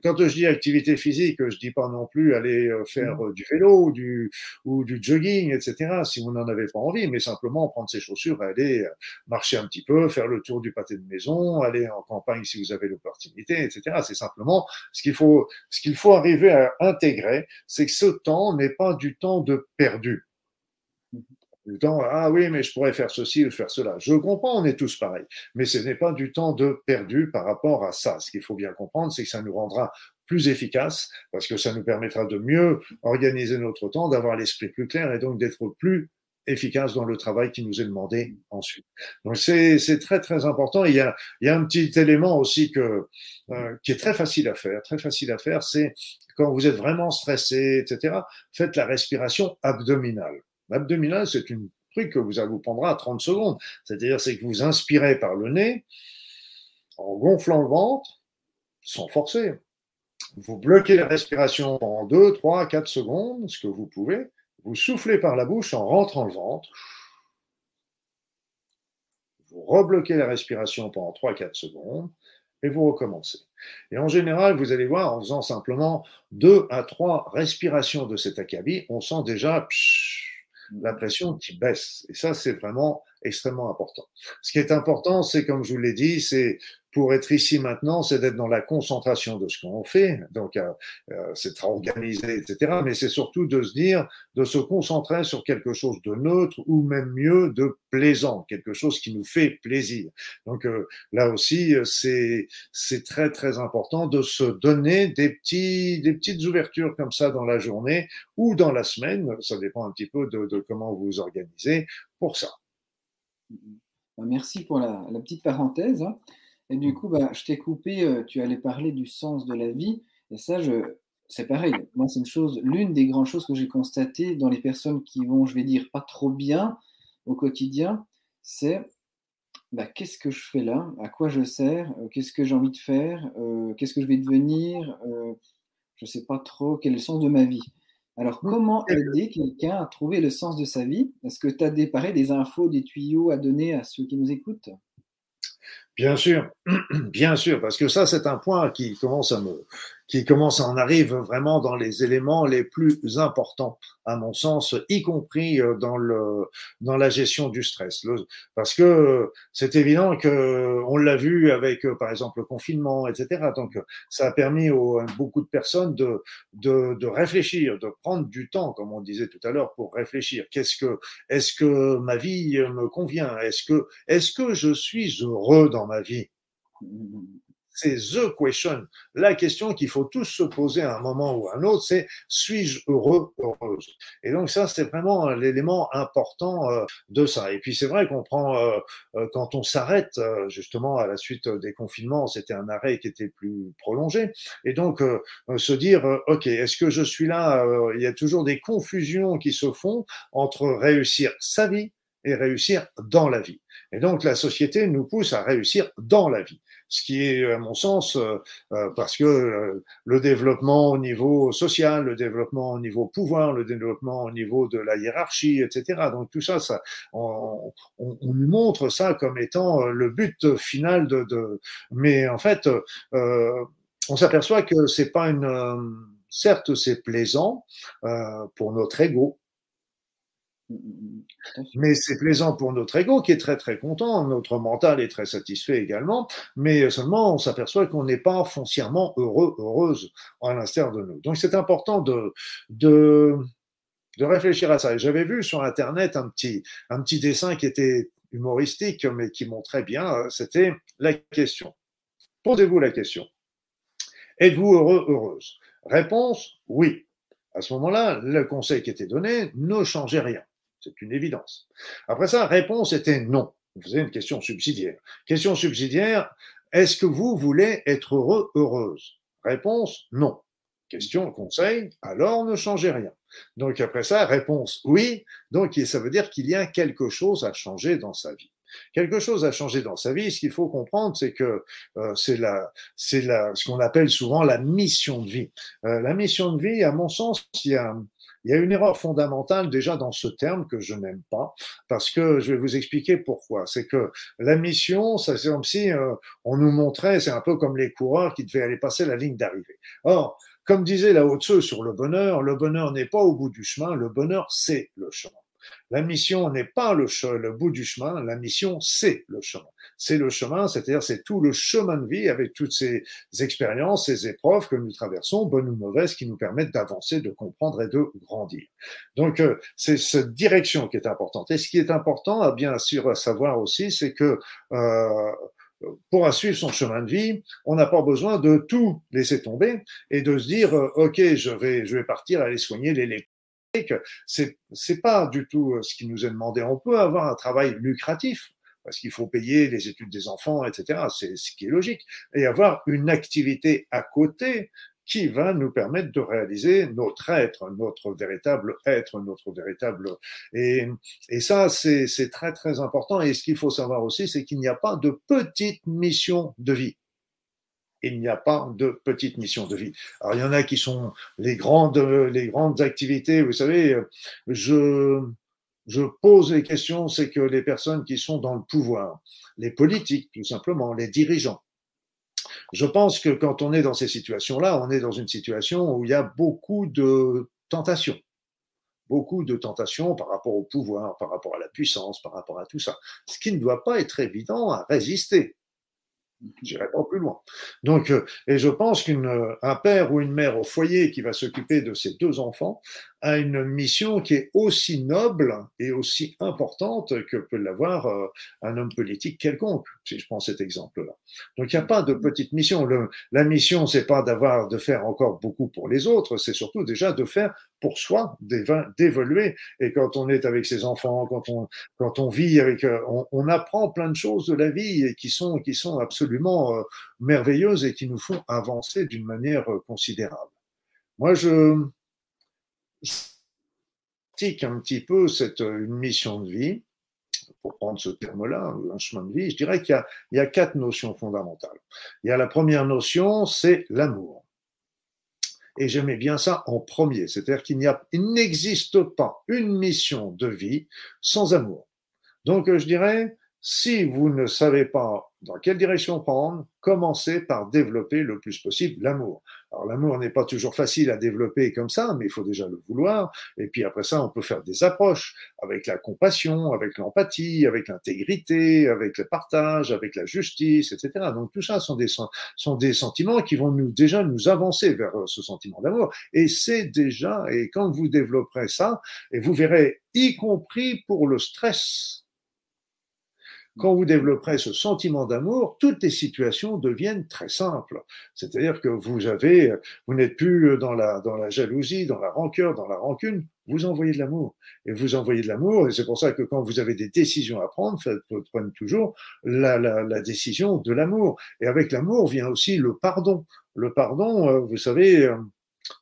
quand je dis activité physique, je dis pas non plus aller euh, faire mmh. du vélo ou du ou du jogging, etc. Si vous n'en avez pas envie, mais simplement prendre ses chaussures, aller marcher un petit peu, faire le tour du pâté de maison, aller en campagne si vous avez l'opportunité, etc. C'est simplement ce qu'il faut ce qu'il faut arriver à intégrer, c'est que ce temps n'est pas du temps de perdu du temps, ah oui, mais je pourrais faire ceci ou faire cela. Je comprends, on est tous pareils, mais ce n'est pas du temps de perdu par rapport à ça. Ce qu'il faut bien comprendre, c'est que ça nous rendra plus efficaces parce que ça nous permettra de mieux organiser notre temps, d'avoir l'esprit plus clair et donc d'être plus efficace dans le travail qui nous est demandé ensuite. Donc c'est très très important. Il y a, il y a un petit élément aussi que euh, qui est très facile à faire, très facile à faire, c'est quand vous êtes vraiment stressé, etc. Faites la respiration abdominale. L'abdominale, c'est une truc que vous, vous prendra 30 secondes. C'est-à-dire, c'est que vous inspirez par le nez, en gonflant le ventre, sans forcer. Vous bloquez la respiration pendant 2, 3, 4 secondes, ce que vous pouvez. Vous soufflez par la bouche en rentrant le ventre. Vous rebloquez la respiration pendant 3-4 secondes et vous recommencez. Et en général, vous allez voir, en faisant simplement 2 à 3 respirations de cet acabit, on sent déjà la pression qui baisse. Et ça, c'est vraiment extrêmement important. Ce qui est important, c'est comme je vous l'ai dit, c'est pour être ici maintenant, c'est d'être dans la concentration de ce qu'on fait. Donc, euh, euh c'est organisé, etc. Mais c'est surtout de se dire, de se concentrer sur quelque chose de neutre ou même mieux de plaisant, quelque chose qui nous fait plaisir. Donc euh, là aussi, c'est c'est très très important de se donner des petits des petites ouvertures comme ça dans la journée ou dans la semaine. Ça dépend un petit peu de, de comment vous vous organisez pour ça. Bah, merci pour la, la petite parenthèse. Et du coup, bah, je t'ai coupé, euh, tu allais parler du sens de la vie. Et ça, je, c'est pareil. Moi, c'est une chose, l'une des grandes choses que j'ai constatées dans les personnes qui vont, je vais dire, pas trop bien au quotidien, c'est bah, qu'est-ce que je fais là? À quoi je sers? Euh, Qu'est-ce que j'ai envie de faire? Euh, Qu'est-ce que je vais devenir? Je ne sais pas trop. Quel est le sens de ma vie? Alors, comment aider quelqu'un à trouver le sens de sa vie? Est-ce que tu as des, pareil, des infos, des tuyaux à donner à ceux qui nous écoutent? Bien sûr, bien sûr, parce que ça, c'est un point qui commence à me, qui commence à en arrive vraiment dans les éléments les plus importants, à mon sens, y compris euh, dans le, dans la gestion du stress. parce que c'est évident que on l'a vu avec, euh, par exemple, le confinement, etc. Donc, ça a permis à beaucoup de personnes de, de, de réfléchir, de prendre du temps, comme on disait tout à l'heure, pour réfléchir. Qu'est-ce que, est-ce que ma vie me convient? Est-ce que, est-ce que je suis heureux dans ma vie c'est the question. La question qu'il faut tous se poser à un moment ou à un autre, c'est suis-je heureux, heureuse? Et donc ça, c'est vraiment l'élément important euh, de ça. Et puis c'est vrai qu'on prend, euh, euh, quand on s'arrête, justement à la suite des confinements, c'était un arrêt qui était plus prolongé. Et donc se dire, ok, est-ce que je suis là Il y a toujours des confusions qui se font entre réussir sa vie et réussir dans la vie. Et donc la société nous pousse à réussir dans la vie. ce qui est, à mon sens, parce que le développement au niveau social, le développement au niveau pouvoir, le développement au niveau de la hiérarchie, etc. Donc tout ça, ça on, on, on nous montre ça comme étant le but final de, de... mais en fait, euh, on s'aperçoit que c'est pas une. Euh, certes, c'est plaisant euh, pour notre ego, mais c'est plaisant pour notre ego qui est très très content, notre mental est très satisfait également, mais seulement on s'aperçoit qu'on n'est pas foncièrement heureux, heureuse à l'instar de nous. Donc c'est important de, de, de réfléchir à ça. J'avais vu sur Internet un petit, un petit dessin qui était humoristique, mais qui montrait bien, euh, c'était la question. Posez-vous la question. Êtes-vous heureux, heureuse? Réponse, oui. À ce moment-là, le conseil qui était donné, ne changez rien. C'est une évidence. Après ça, réponse était non. Vous faisait une question subsidiaire. Question subsidiaire, est-ce que vous voulez être heureux, heureuse? Réponse, non. Question, conseil, alors ne changez rien. Donc après ça, réponse, oui. Donc ça veut dire qu'il y a quelque chose à changer dans sa vie quelque chose a changé dans sa vie. Ce qu'il faut comprendre, c'est que euh, c'est la, c'est la, ce qu'on appelle souvent la mission de vie. Euh, la mission de vie, à mon sens, il y a, il y a une erreur fondamentale déjà dans ce terme que je n'aime pas, parce que je vais vous expliquer pourquoi. C'est que la mission, c'est comme si euh, on nous montrait, c'est un peu comme les coureurs qui devaient aller passer la ligne d'arrivée. Or, comme disait la Haute sur le bonheur, le bonheur n'est pas au bout du chemin, le bonheur c'est le chemin. La mission n'est pas le, le, bout du chemin, la mission, c'est le chemin. C'est le chemin, c'est-à-dire c'est tout le chemin de vie avec toutes ces expériences, ces épreuves que nous traversons, bonnes ou mauvaises, qui nous permettent d'avancer, de comprendre et de grandir. Donc, euh, c'est cette direction qui est importante. Et ce qui est important, à bien sûr à savoir aussi, c'est que euh, pour suivre son chemin de vie, on n'a pas besoin de tout laisser tomber et de se dire, euh, OK, je vais, je vais partir aller soigner les que c'est c'est pas du tout euh, ce qui nous est demandé. On peut avoir un travail lucratif parce qu'il faut payer les études des enfants, etc. C'est ce qui est logique. Et avoir une activité à côté qui va nous permettre de réaliser notre être, notre véritable être, notre véritable. Et, et ça, c'est très très important. Et ce qu'il faut savoir aussi, c'est qu'il n'y a pas de petite mission de vie il n'y a pas de petite mission de vie. Alors il y en a qui sont les grandes, les grandes activités. Vous savez, je, je pose les questions, c'est que les personnes qui sont dans le pouvoir, les politiques tout simplement, les dirigeants. Je pense que quand on est dans ces situations-là, on est dans une situation où il y a beaucoup de tentations beaucoup de tentations par rapport au pouvoir, par rapport à la puissance, par rapport à tout ça. Ce qui ne doit pas être évident à résister. J'irai pas plus loin. Donc, euh, et je pense qu'un père ou une mère au foyer qui va s'occuper de ses deux enfants a une mission qui est aussi noble et aussi importante que peut l'avoir euh, un homme politique quelconque, si je prends cet exemple-là. Donc, il n'y a pas de petite mission. La mission, c'est pas d'avoir, de faire encore beaucoup pour les autres, c'est surtout déjà de faire pour soi, d'évoluer. Et quand on est avec ses enfants, quand on, quand on vit avec, euh, on, on apprend plein de choses de la vie qui sont, qui sont absolument euh, merveilleuses et qui nous font avancer d'une manière considérable. Moi, je, un petit peu cette une mission de vie, pour prendre ce terme-là, un chemin de vie, je dirais qu'il y, y, a quatre notions fondamentales. Il y a la première notion, c'est l'amour. Et j'aimais bien ça en premier, c'est-à-dire qu'il n'existe pas une mission de vie sans amour. Donc je dirais, si vous ne savez pas dans quelle direction prendre, commencez par développer le plus possible l'amour. Alors l'amour n'est pas toujours facile à développer comme ça, mais il faut déjà le vouloir. Et puis après ça, on peut faire des approches avec la compassion, avec l'empathie, avec l'intégrité, avec le partage, avec la justice, etc. Donc tout ça sont des, sont des sentiments qui vont nous déjà nous avancer vers euh, ce sentiment d'amour. Et c'est déjà, et quand vous développerez ça, et vous verrez, y compris pour le stress, quand vous développerez ce sentiment d'amour, toutes les situations deviennent très simples. C'est-à-dire que vous avez, vous n'êtes plus dans la, dans la jalousie, dans la rancœur, dans la rancune, vous envoyez de l'amour. Et vous envoyez de l'amour, et c'est pour ça que quand vous avez des décisions à prendre, prenez toujours la, la, la décision de l'amour. Et avec l'amour vient aussi le pardon. Le pardon, euh, vous savez, euh,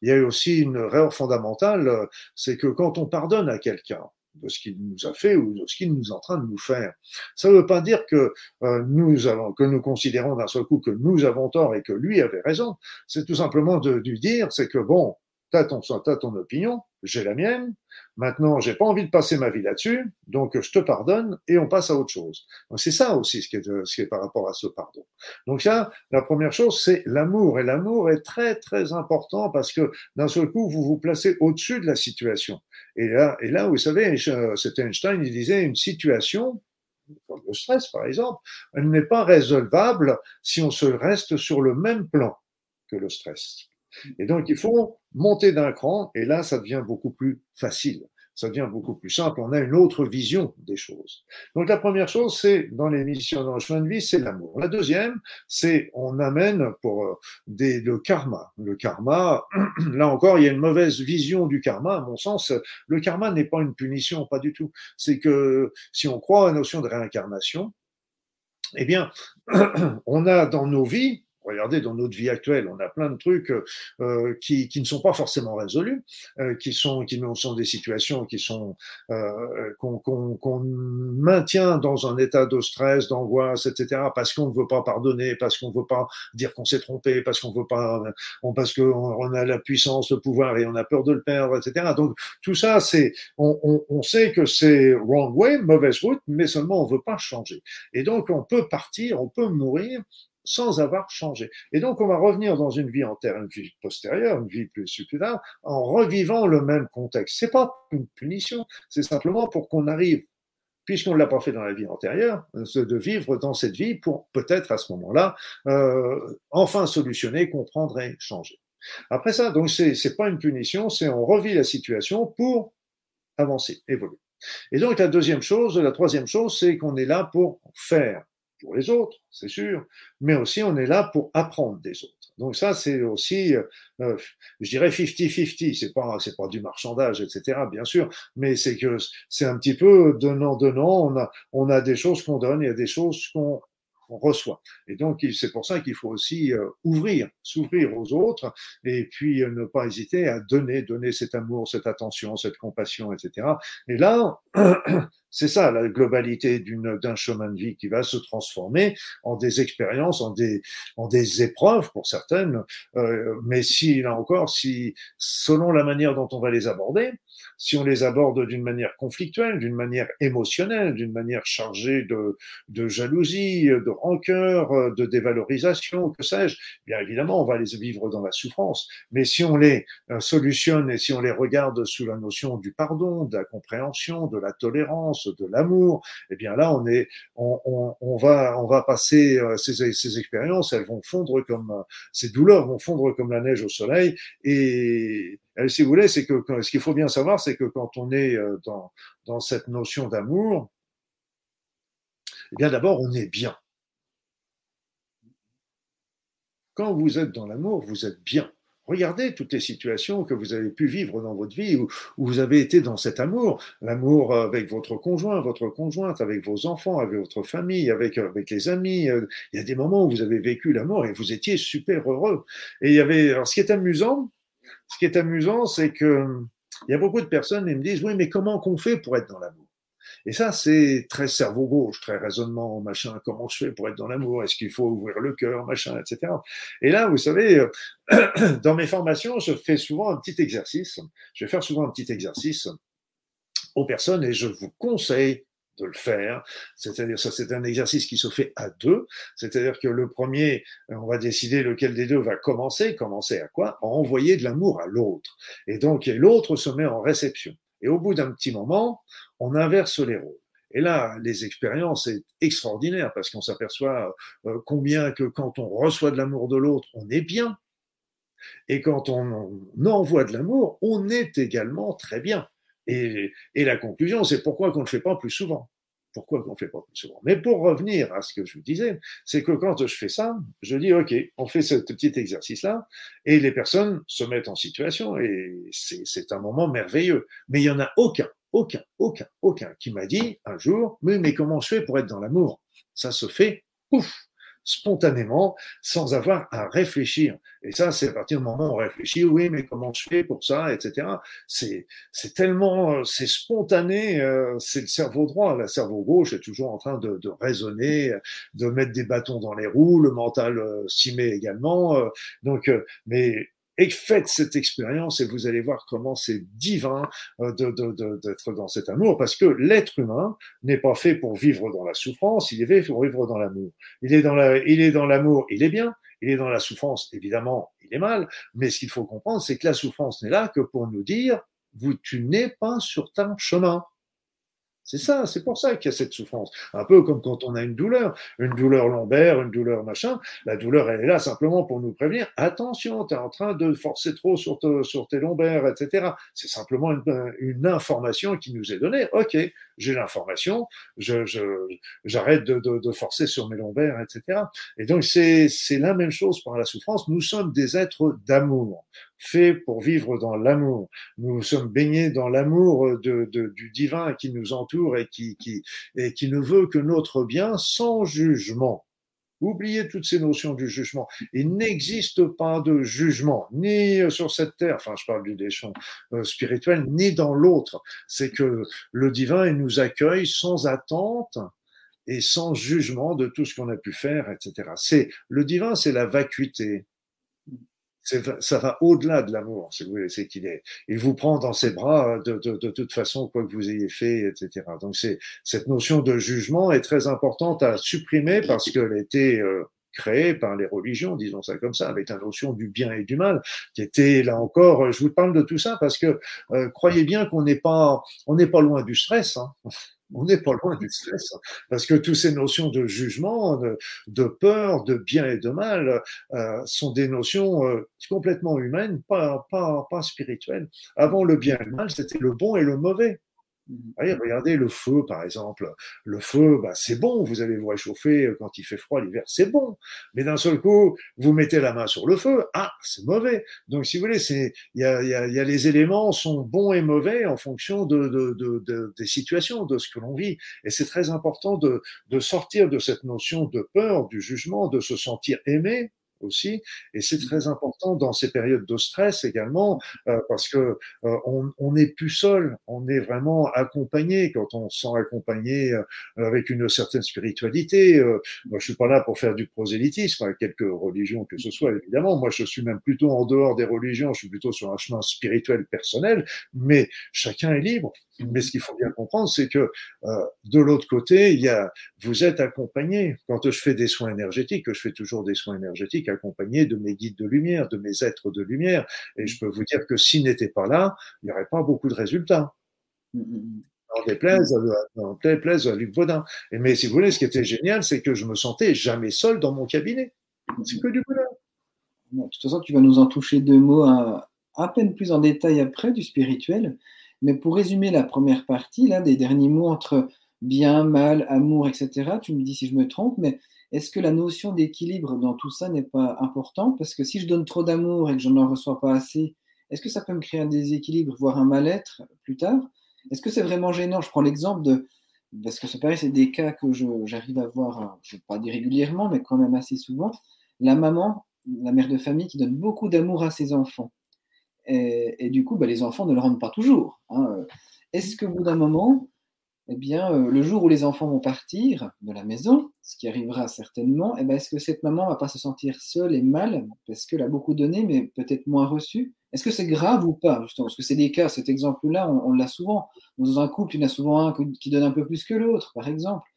il y a aussi une erreur fondamentale, c'est que quand on pardonne à quelqu'un, de ce qu'il nous a fait ou de ce qu'il nous est en train de nous faire. Ça ne veut pas dire que euh, nous avons, que nous considérons d'un seul coup que nous avons tort et que lui avait raison. C'est tout simplement de, de dire, c'est que bon, t'as ton, as ton opinion, j'ai la mienne. Maintenant, j'ai pas envie de passer ma vie là-dessus, donc je te pardonne et on passe à autre chose. c'est ça aussi ce qui, est, ce qui est par rapport à ce pardon. Donc ça, la première chose, c'est l'amour. Et l'amour est très très important parce que d'un seul coup, vous vous placez au-dessus de la situation. Et là, et là, vous savez, c'était Einstein, il disait une situation, comme le stress par exemple, elle n'est pas résolvable si on se reste sur le même plan que le stress. Et donc, il faut monter d'un cran, et là, ça devient beaucoup plus facile. Ça devient beaucoup plus simple. On a une autre vision des choses. Donc, la première chose, c'est dans les missions, dans le chemin de vie, c'est l'amour. La deuxième, c'est on amène pour euh, des, le karma. Le karma, là encore, il y a une mauvaise vision du karma. À mon sens, le karma n'est pas une punition, pas du tout. C'est que si on croit à la notion de réincarnation, eh bien, on a dans nos vies Regardez, dans notre vie actuelle, on a plein de trucs euh, qui, qui, ne sont pas forcément résolus, euh, qui sont qui sont des situations qui sont euh, qu'on maintient dans un état de stress, d'angoisse, etc. Parce qu'on ne veut pas pardonner, parce qu'on ne veut pas dire qu'on s'est trompé, parce qu'on veut pas, parce qu'on on a la puissance, le pouvoir et on a peur de le perdre, etc. Donc tout ça, c'est on, on, on sait que c'est wrong way, mauvaise route, mais seulement on veut pas changer. Et donc on peut partir, on peut mourir sans avoir changé. Et donc, on va revenir dans une vie antérieure, une vie postérieure, une vie plus, tard, en revivant le même contexte. C'est pas une punition, c'est simplement pour qu'on arrive, puisqu'on ne l'a pas fait dans la vie antérieure, de vivre dans cette vie pour peut-être à ce moment-là, euh, enfin solutionner, comprendre et changer. Après ça, donc c'est, c'est pas une punition, c'est on revit la situation pour avancer, évoluer. Et donc la deuxième chose, la troisième chose, c'est qu'on est là pour faire pour les autres, c'est sûr, mais aussi on est là pour apprendre des autres. Donc ça, c'est aussi, euh, euh je dirais 50-50. C'est pas, c'est pas du marchandage, etc. Bien sûr, mais c'est que c'est un petit peu donnant donnant. On a, on a des choses qu'on donne, il y a des choses qu'on reçoit. Et donc, c'est pour ça qu'il faut aussi euh, ouvrir, s'ouvrir aux autres, et puis euh, ne pas hésiter à donner, donner cet amour, cette attention, cette compassion, etc. Et là, c'est ça la globalité d'un chemin de vie qui va se transformer en des expériences, en des, en des épreuves pour certaines. Euh, mais si, là encore, si selon la manière dont on va les aborder, si on les aborde d'une manière conflictuelle, d'une manière émotionnelle, d'une manière chargée de, de jalousie, de rancœur, de dévalorisation, que sais-je, bien évidemment, on va les vivre dans la souffrance. Mais si on les euh, solutionne et si on les regarde sous la notion du pardon, de la compréhension, de la tolérance, de l'amour, eh bien là, on est, on, on, on va, on va passer euh, ces, ces expériences, elles vont fondre comme, ces douleurs vont fondre comme la neige au soleil et si vous voulez, c'est que ce qu'il faut bien savoir, c'est que quand on est dans, dans cette notion d'amour, eh bien d'abord, on est bien. Quand vous êtes dans l'amour, vous êtes bien. Regardez toutes les situations que vous avez pu vivre dans votre vie où, vous avez été dans cet amour, l'amour avec votre conjoint, votre conjointe, avec vos enfants, avec votre famille, avec, avec les amis. Il y a des moments où vous avez vécu l'amour et vous étiez super heureux. Et il y avait, alors ce qui est amusant, ce qui est amusant, c'est que il y a beaucoup de personnes qui me disent oui, mais comment qu'on fait pour être dans l'amour? Et ça, c'est très cerveau gauche, très raisonnement, machin. Comment je fais pour être dans l'amour? Est-ce qu'il faut ouvrir le cœur, machin, etc. Et là, vous savez, dans mes formations, je fais souvent un petit exercice. Je vais faire souvent un petit exercice aux personnes et je vous conseille de le faire. C'est-à-dire, ça, c'est un exercice qui se fait à deux. C'est-à-dire que le premier, on va décider lequel des deux va commencer. Commencer à quoi? À envoyer de l'amour à l'autre. Et donc, l'autre se met en réception. Et au bout d'un petit moment, on inverse les rôles. Et là, les expériences sont extraordinaires parce qu'on s'aperçoit euh, combien que quand on reçoit de l'amour de l'autre, on est bien. Et quand on envoie de l'amour, on est également très bien. Et, et la conclusion, c'est pourquoi qu'on ne le fait pas plus souvent. Pourquoi qu'on ne fait pas plus souvent? Mais pour revenir à ce que je vous disais, c'est que quand je fais ça, je dis, OK, on fait ce petit exercice-là, et les personnes se mettent en situation, et c'est un moment merveilleux. Mais il n'y en a aucun, aucun, aucun, aucun qui m'a dit un jour, mais, mais comment je fais pour être dans l'amour? Ça se fait, ouf spontanément, sans avoir à réfléchir. Et ça, c'est à partir du moment où on réfléchit, oui, mais comment je fais pour ça, etc. C'est, c'est tellement, c'est spontané, euh, c'est le cerveau droit. Le cerveau gauche est toujours en train de, de raisonner, de mettre des bâtons dans les roues, le mental euh, s'y met également. Euh, donc, mais et faites cette expérience et vous allez voir comment c'est divin euh, d'être dans cet amour parce que l'être humain n'est pas fait pour vivre dans la souffrance, il est fait pour vivre dans l'amour. Il est dans la, il est dans l'amour, il est bien. Il est dans la souffrance, évidemment, il est mal. Mais ce qu'il faut comprendre, c'est que la souffrance n'est là que pour nous dire, vous, tu n'es pas sur ton chemin. C'est ça, c'est pour ça qu'il y a cette souffrance. Un peu comme quand on a une douleur, une douleur lombaire, une douleur machin. La douleur, elle est là simplement pour nous prévenir. Attention, tu es en train de forcer trop sur, sur tes lombaires, etc. C'est simplement une, information qui nous est donnée. Ok, j'ai l'information, je, j'arrête de, de, de, forcer sur mes lombaires, etc. Et donc c'est, c'est la même chose par la souffrance. Nous sommes des êtres d'amour faits pour vivre dans l'amour. Nous sommes baignés dans l'amour de, de, du divin qui nous entoure et qui, qui, et qui ne veut que notre bien sans jugement. Oubliez toutes ces notions du jugement. Il n'existe pas de jugement, ni sur cette terre, enfin je parle du déchant euh, spirituel, ni dans l'autre. C'est que le divin, il nous accueille sans attente et sans jugement de tout ce qu'on a pu faire, etc. C'est le divin, c'est la vacuité ça va au-delà de l'amour, si vous voulez, c'est qu'il est, il vous prend dans ses bras de, de, toute façon, quoi que vous ayez fait, etc. Donc c'est cette notion de jugement est très importante à supprimer parce qu'elle été euh, créée par les religions, disons ça comme ça, avec la notion du bien et du mal, qui était là encore. Je vous parle de tout ça parce que euh, croyez bien qu'on n'est pas, on n'est pas loin du stress. Hein on n'est pas loin du stress, parce que toutes ces notions de jugement, de, peur, de bien et de mal, euh, sont des notions euh, complètement humaines, pas, pas, pas spirituelles. Avant le bien et le mal, c'était le bon et le mauvais. Mmh. regardez le feu, par exemple. Le feu, bah, c'est bon, vous allez vous réchauffer euh, quand il fait froid l'hiver, c'est bon. Mais d'un seul coup, vous mettez la main sur le feu, ah, c'est mauvais. Donc, si vous voulez, il y a, y, a, y a, les éléments sont bons et mauvais en fonction de, de, de, des situations, de ce que l'on vit. Et c'est très important de, de sortir de cette notion de peur, du jugement, de se sentir aimé, aussi. Et c'est très important dans ces périodes de stress également, euh, parce que euh, on, on n'est plus seul, on est vraiment accompagné quand on se sent accompagné euh, avec une certaine spiritualité. moi, je suis pas là pour faire du prosélytisme, à quelques religions que ce soit, évidemment. Moi, je suis même plutôt en dehors des religions, je suis plutôt sur un chemin spirituel personnel, mais chacun est libre. Mais ce qu'il faut bien comprendre, c'est que euh, de l'autre côté, il y a, vous êtes accompagné. Quand je fais des soins énergétiques, je fais toujours des soins énergétiques accompagnés de mes guides de lumière, de mes êtres de lumière. Et je peux vous dire que s'ils n'étaient pas là, il n'y aurait pas beaucoup de résultats. En déplaise, en déplaise à Luc Baudin. Et mais si vous voulez, ce qui était génial, c'est que je me sentais jamais seul dans mon cabinet. C'est que du bonheur. De toute façon, tu vas nous en toucher deux mots à, à peine plus en détail après du spirituel. Mais pour résumer la première partie, là, des derniers mots entre bien, mal, amour, etc., tu me dis si je me trompe, mais est-ce que la notion d'équilibre dans tout ça n'est pas importante? Parce que si je donne trop d'amour et que je n'en reçois pas assez, est-ce que ça peut me créer un déséquilibre, voire un mal-être plus tard? Est-ce que c'est vraiment gênant? Je prends l'exemple de, parce que c'est pareil, c'est des cas que j'arrive à voir, je ne vais pas dire régulièrement, mais quand même assez souvent, la maman, la mère de famille qui donne beaucoup d'amour à ses enfants. Et, du coup, bah, les enfants ne le rendent pas toujours. Hein. Est-ce que bout d'un moment, eh bien, euh, le jour où les enfants vont partir de la maison, ce qui arrivera certainement, eh ben, est-ce que cette maman va pas se sentir seule et mal parce qu'elle a beaucoup donné, mais peut-être moins reçu? Est-ce que c'est grave ou pas Parce que c'est des cas, cet exemple-là, on, l'a souvent. Dans un couple, il y en a souvent un qui donne un peu plus que l'autre, par exemple.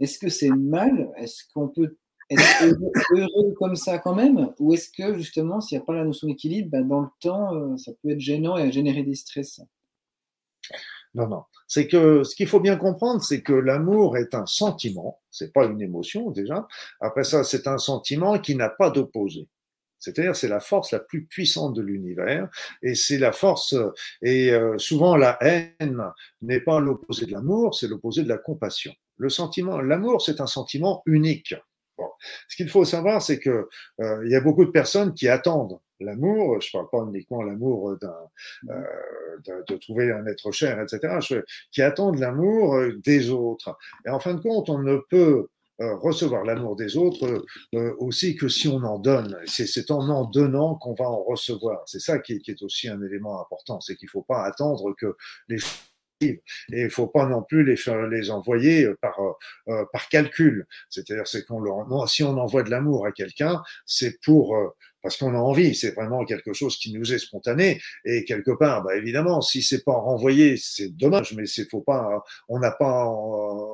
Est-ce que c'est mal? Est-ce qu'on peut être heureux, comme ça quand même Ou est-ce que justement, s'il n'y a pas la notion d'équilibre, ben, dans le temps, euh, ça peut être gênant et générer des stress? Non, non. C'est que ce qu'il faut bien comprendre, c'est que l'amour est un sentiment, c'est pas une émotion déjà. Après ça, c'est un sentiment qui n'a pas d'opposé. C'est-à-dire, c'est la force la plus puissante de l'univers, et c'est la force. Et euh, souvent, la haine n'est pas l'opposé de l'amour, c'est l'opposé de la compassion. Le sentiment, l'amour, c'est un sentiment unique. Ce qu'il faut savoir, c'est que euh, il y a beaucoup de personnes qui attendent l'amour. Je parle pas uniquement l'amour d'un, euh, de, de, trouver un être cher, etc. qui attendent l'amour euh, des autres. Et en fin de compte, on ne peut recevoir l'amour des autres aussi que si on en donne. C'est en en donnant qu'on va en recevoir. C'est ça qui, qui, est aussi un élément important, c'est qu'il ne faut pas attendre que les et il ne faut pas non plus les, faire, les envoyer par, euh, par calcul. C'est-à-dire, c'est qu'on non, si on envoie de l'amour à quelqu'un, c'est pour euh, parce qu'on a envie. C'est vraiment quelque chose qui nous est spontané. Et quelque part, bah, évidemment, si c'est pas renvoyé, c'est dommage. Mais c'est faut pas, on n'a pas. Euh,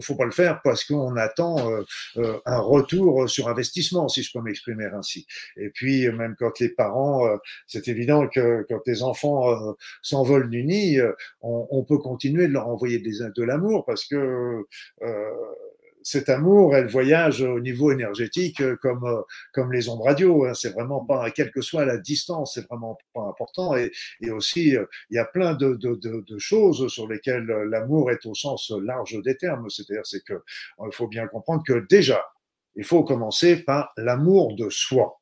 faut pas le faire parce qu'on attend euh, euh, un retour sur investissement, si je peux m'exprimer ainsi. Et puis même quand les parents, euh, c'est évident que quand les enfants s'envolent du nid, on, peut continuer de leur envoyer de l'amour parce que cet amour, elle voyage au niveau énergétique euh, comme euh, comme les ondes radio. Hein. C'est vraiment pas, quelle que soit la distance, c'est vraiment pas important. Et, et aussi, euh, il y a plein de, de, de, de choses sur lesquelles l'amour est au sens large des termes. C'est-à-dire, c'est que il faut bien comprendre que déjà, il faut commencer par l'amour de soi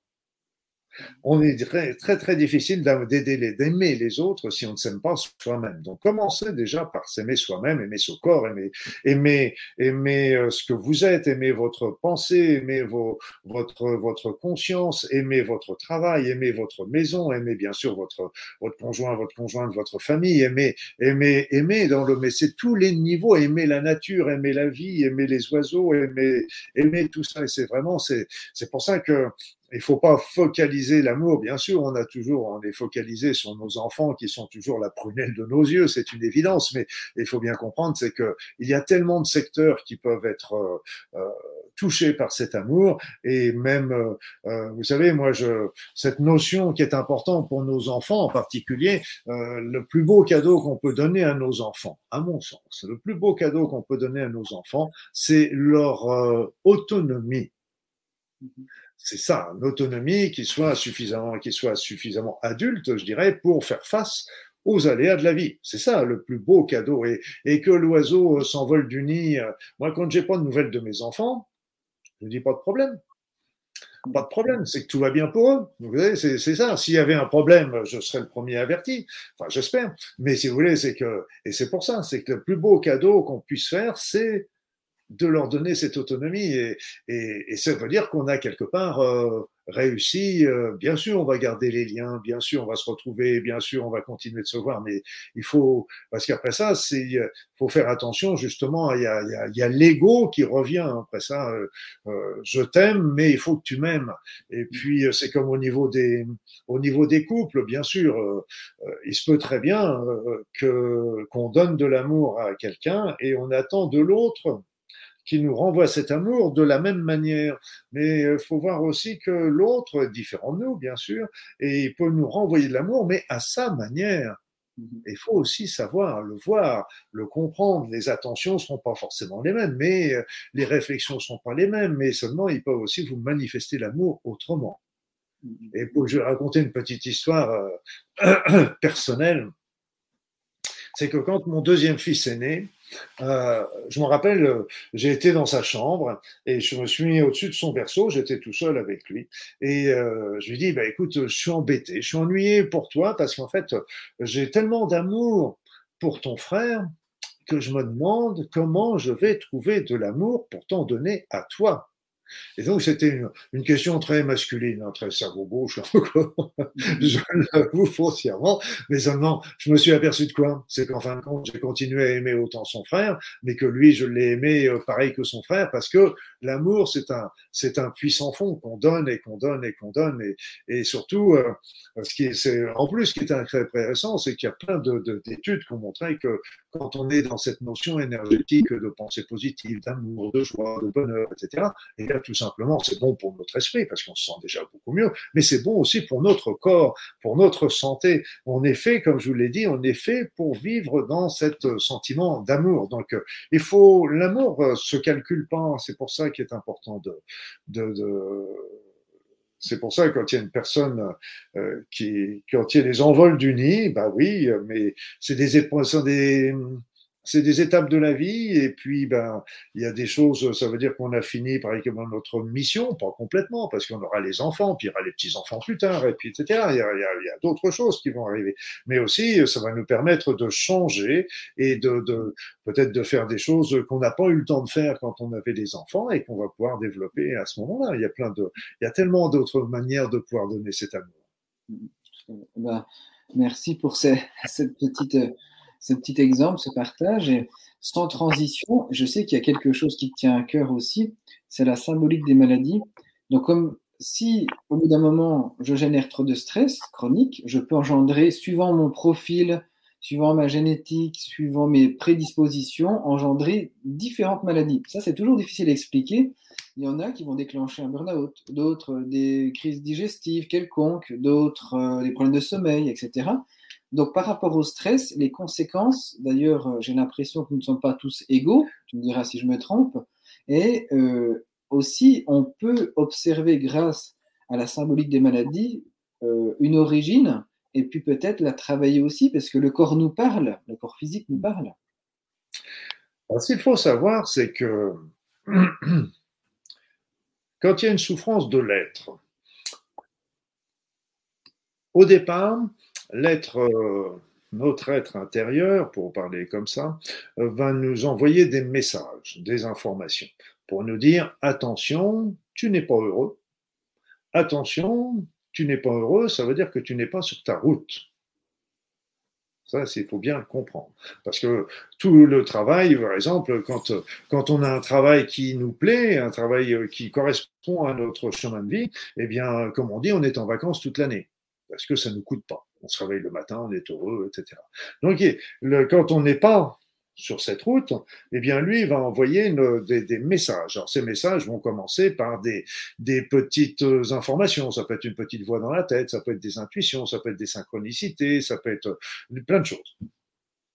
on est très, très, difficile d'aider d'aimer les autres si on ne s'aime pas soi-même. Donc, commencez déjà par s'aimer soi-même, aimer son corps, aimer, aimer, aimer euh, ce que vous êtes, aimer votre pensée, aimer votre, votre conscience, aimer votre travail, aimer votre maison, aimer bien sûr votre, votre conjoint, votre conjointe, votre famille, aimer, aimer, aimer dans le, mais c'est tous les niveaux, aimer la nature, aimer la vie, aimer les oiseaux, aimer, aimer tout ça. Et c'est vraiment, c'est, c'est pour ça que il faut pas focaliser l'amour. Bien sûr, on a toujours, on est focalisé sur nos enfants qui sont toujours la prunelle de nos yeux, c'est une évidence. Mais il faut bien comprendre, c'est que il y a tellement de secteurs qui peuvent être euh, euh touchés par cet amour et même, euh, euh, vous savez, moi, je, cette notion qui est importante pour nos enfants en particulier, euh, le plus beau cadeau qu'on peut donner à nos enfants, à mon sens, le plus beau cadeau qu'on peut donner à nos enfants, c'est leur autonomie. C'est ça, une autonomie qui soit suffisamment, qui soit suffisamment adulte, je dirais, pour faire face aux aléas de la vie. C'est ça le plus beau cadeau. Et, que l'oiseau s'envole du nid. Euh, moi, quand j'ai pas de nouvelles de mes enfants, je dis pas de problème. Pas de problème, c'est que tout va bien pour eux. Vous c'est, c'est ça. S'il y avait un problème, je serais le premier averti. Enfin, j'espère. Mais si vous voulez, c'est que, et c'est pour ça, c'est que le plus beau cadeau qu'on puisse faire, c'est de leur donner cette autonomie. Et, et, et ça veut dire qu'on a quelque part euh, réussi. Euh, bien sûr, on va garder les liens, bien sûr, on va se retrouver, bien sûr, on va continuer de se voir, mais il faut, parce qu'après ça, c'est, faut faire attention justement. Il y a, y a, y a l'ego qui revient après ça. Euh, euh je t'aime, mais il faut que tu m'aimes. Et puis c'est comme au niveau des, au niveau des couples, bien sûr, il se peut très bien que qu'on donne de l'amour à quelqu'un et on attend de l'autre qui nous renvoie cet amour de la même manière. Mais il faut voir aussi que l'autre est différent de nous, bien sûr, et il peut nous renvoyer de l'amour, mais à sa manière. Il faut aussi savoir le voir, le comprendre. Les attentions ne seront pas forcément les mêmes, mais euh, les réflexions ne sont pas les mêmes, mais seulement ils peuvent aussi vous manifester l'amour autrement. Mhm. Et je vais raconter une petite histoire euh, personnelle. C'est que quand mon deuxième fils est né, euh, je me rappelle, euh, j'ai été dans sa chambre et je me suis mis au-dessus de son berceau, j'étais tout seul avec lui. Et euh, je lui dis, bah, écoute, je suis embêté, je suis ennuyé pour toi parce qu'en fait, j'ai tellement d'amour pour ton frère que je me demande comment je vais trouver de l'amour pour t'en donner à toi. Et donc, c'était une, une, question très masculine, hein, très cerveau gauche, je l'avoue foncièrement, mais seulement, je me suis aperçu de quoi? C'est qu'en fin de compte, j'ai continué à aimer autant son frère, mais que lui, je l'ai aimé euh, pareil que son frère, parce que l'amour, c'est un, c'est un puissant fond qu'on donne et qu'on donne et qu'on donne, et, et surtout, euh, ce qui est, c'est, en plus, ce qui est très intéressant, c'est qu'il y a plein de, de, d'études qui ont montré que quand on est dans cette notion énergétique de pensée positive, d'amour, de joie, de bonheur, etc., et tout simplement, c'est bon pour notre esprit parce qu'on se sent déjà beaucoup mieux, mais c'est bon aussi pour notre corps, pour notre santé. On est fait, comme je vous l'ai dit, on est fait pour vivre dans cet sentiment d'amour. Donc, il faut, l'amour euh, se calcule pas. C'est pour ça qu'il est important de, de, de c'est pour ça que quand il y a une personne euh, qui, quand il y a des envols du nid, bah oui, mais c'est des, des, c'est des étapes de la vie et puis ben il y a des choses ça veut dire qu'on a fini par notre mission pas complètement parce qu'on aura les enfants puis il y aura les petits enfants plus tard et puis etc il y a, d'autres choses qui vont arriver. Mais aussi ça va nous permettre de changer et de, de peut-être de faire des choses qu'on n'a pas eu le temps de faire quand on avait des enfants et qu'on va pouvoir développer à ce moment-là. Il y a plein de il y a tellement d'autres manières de pouvoir donner cet amour. Ben, merci pour cette petite ce petit exemple, ce partage. Et sans transition, je sais qu'il y a quelque chose qui tient à cœur aussi, c'est la symbolique des maladies. Donc, comme si au bout d'un moment, je génère trop de stress chronique, je peux engendrer, suivant mon profil, suivant ma génétique, suivant mes prédispositions, engendrer différentes maladies. Ça, c'est toujours difficile à expliquer. Il y en a qui vont déclencher un burn-out, d'autres des crises digestives quelconques, d'autres euh, des problèmes de sommeil, etc. Donc, par rapport au stress, les conséquences, d'ailleurs, euh, j'ai l'impression que nous ne sommes pas tous égaux, tu me diras si je me trompe, et euh, aussi, on peut observer grâce à la symbolique des maladies euh, une origine, et puis peut-être la travailler aussi, parce que le corps nous parle, le corps physique nous parle. ce qu'il faut savoir, c'est que quand il y a une souffrance de l'être, au départ, l'être, euh, notre être intérieur, pour parler comme ça, euh, va nous envoyer des messages, des informations, pour nous dire attention, tu n'es pas heureux. Attention, tu n'es pas heureux, ça veut dire que tu n'es pas sur ta route. Ça, il faut bien le comprendre. Parce que tout le travail, par exemple, quand, quand on a un travail qui nous plaît, un travail qui correspond à notre chemin de vie, eh bien, comme on dit, on est en vacances toute l'année. Parce que ça ne nous coûte pas on se réveille le matin, on est heureux, etc. Donc, quand on n'est pas sur cette route, eh bien, lui, va envoyer des, messages. Alors, ces messages vont commencer par des, des petites informations. Ça peut être une petite voix dans la tête, ça peut être des intuitions, ça peut être des synchronicités, ça peut être plein de choses.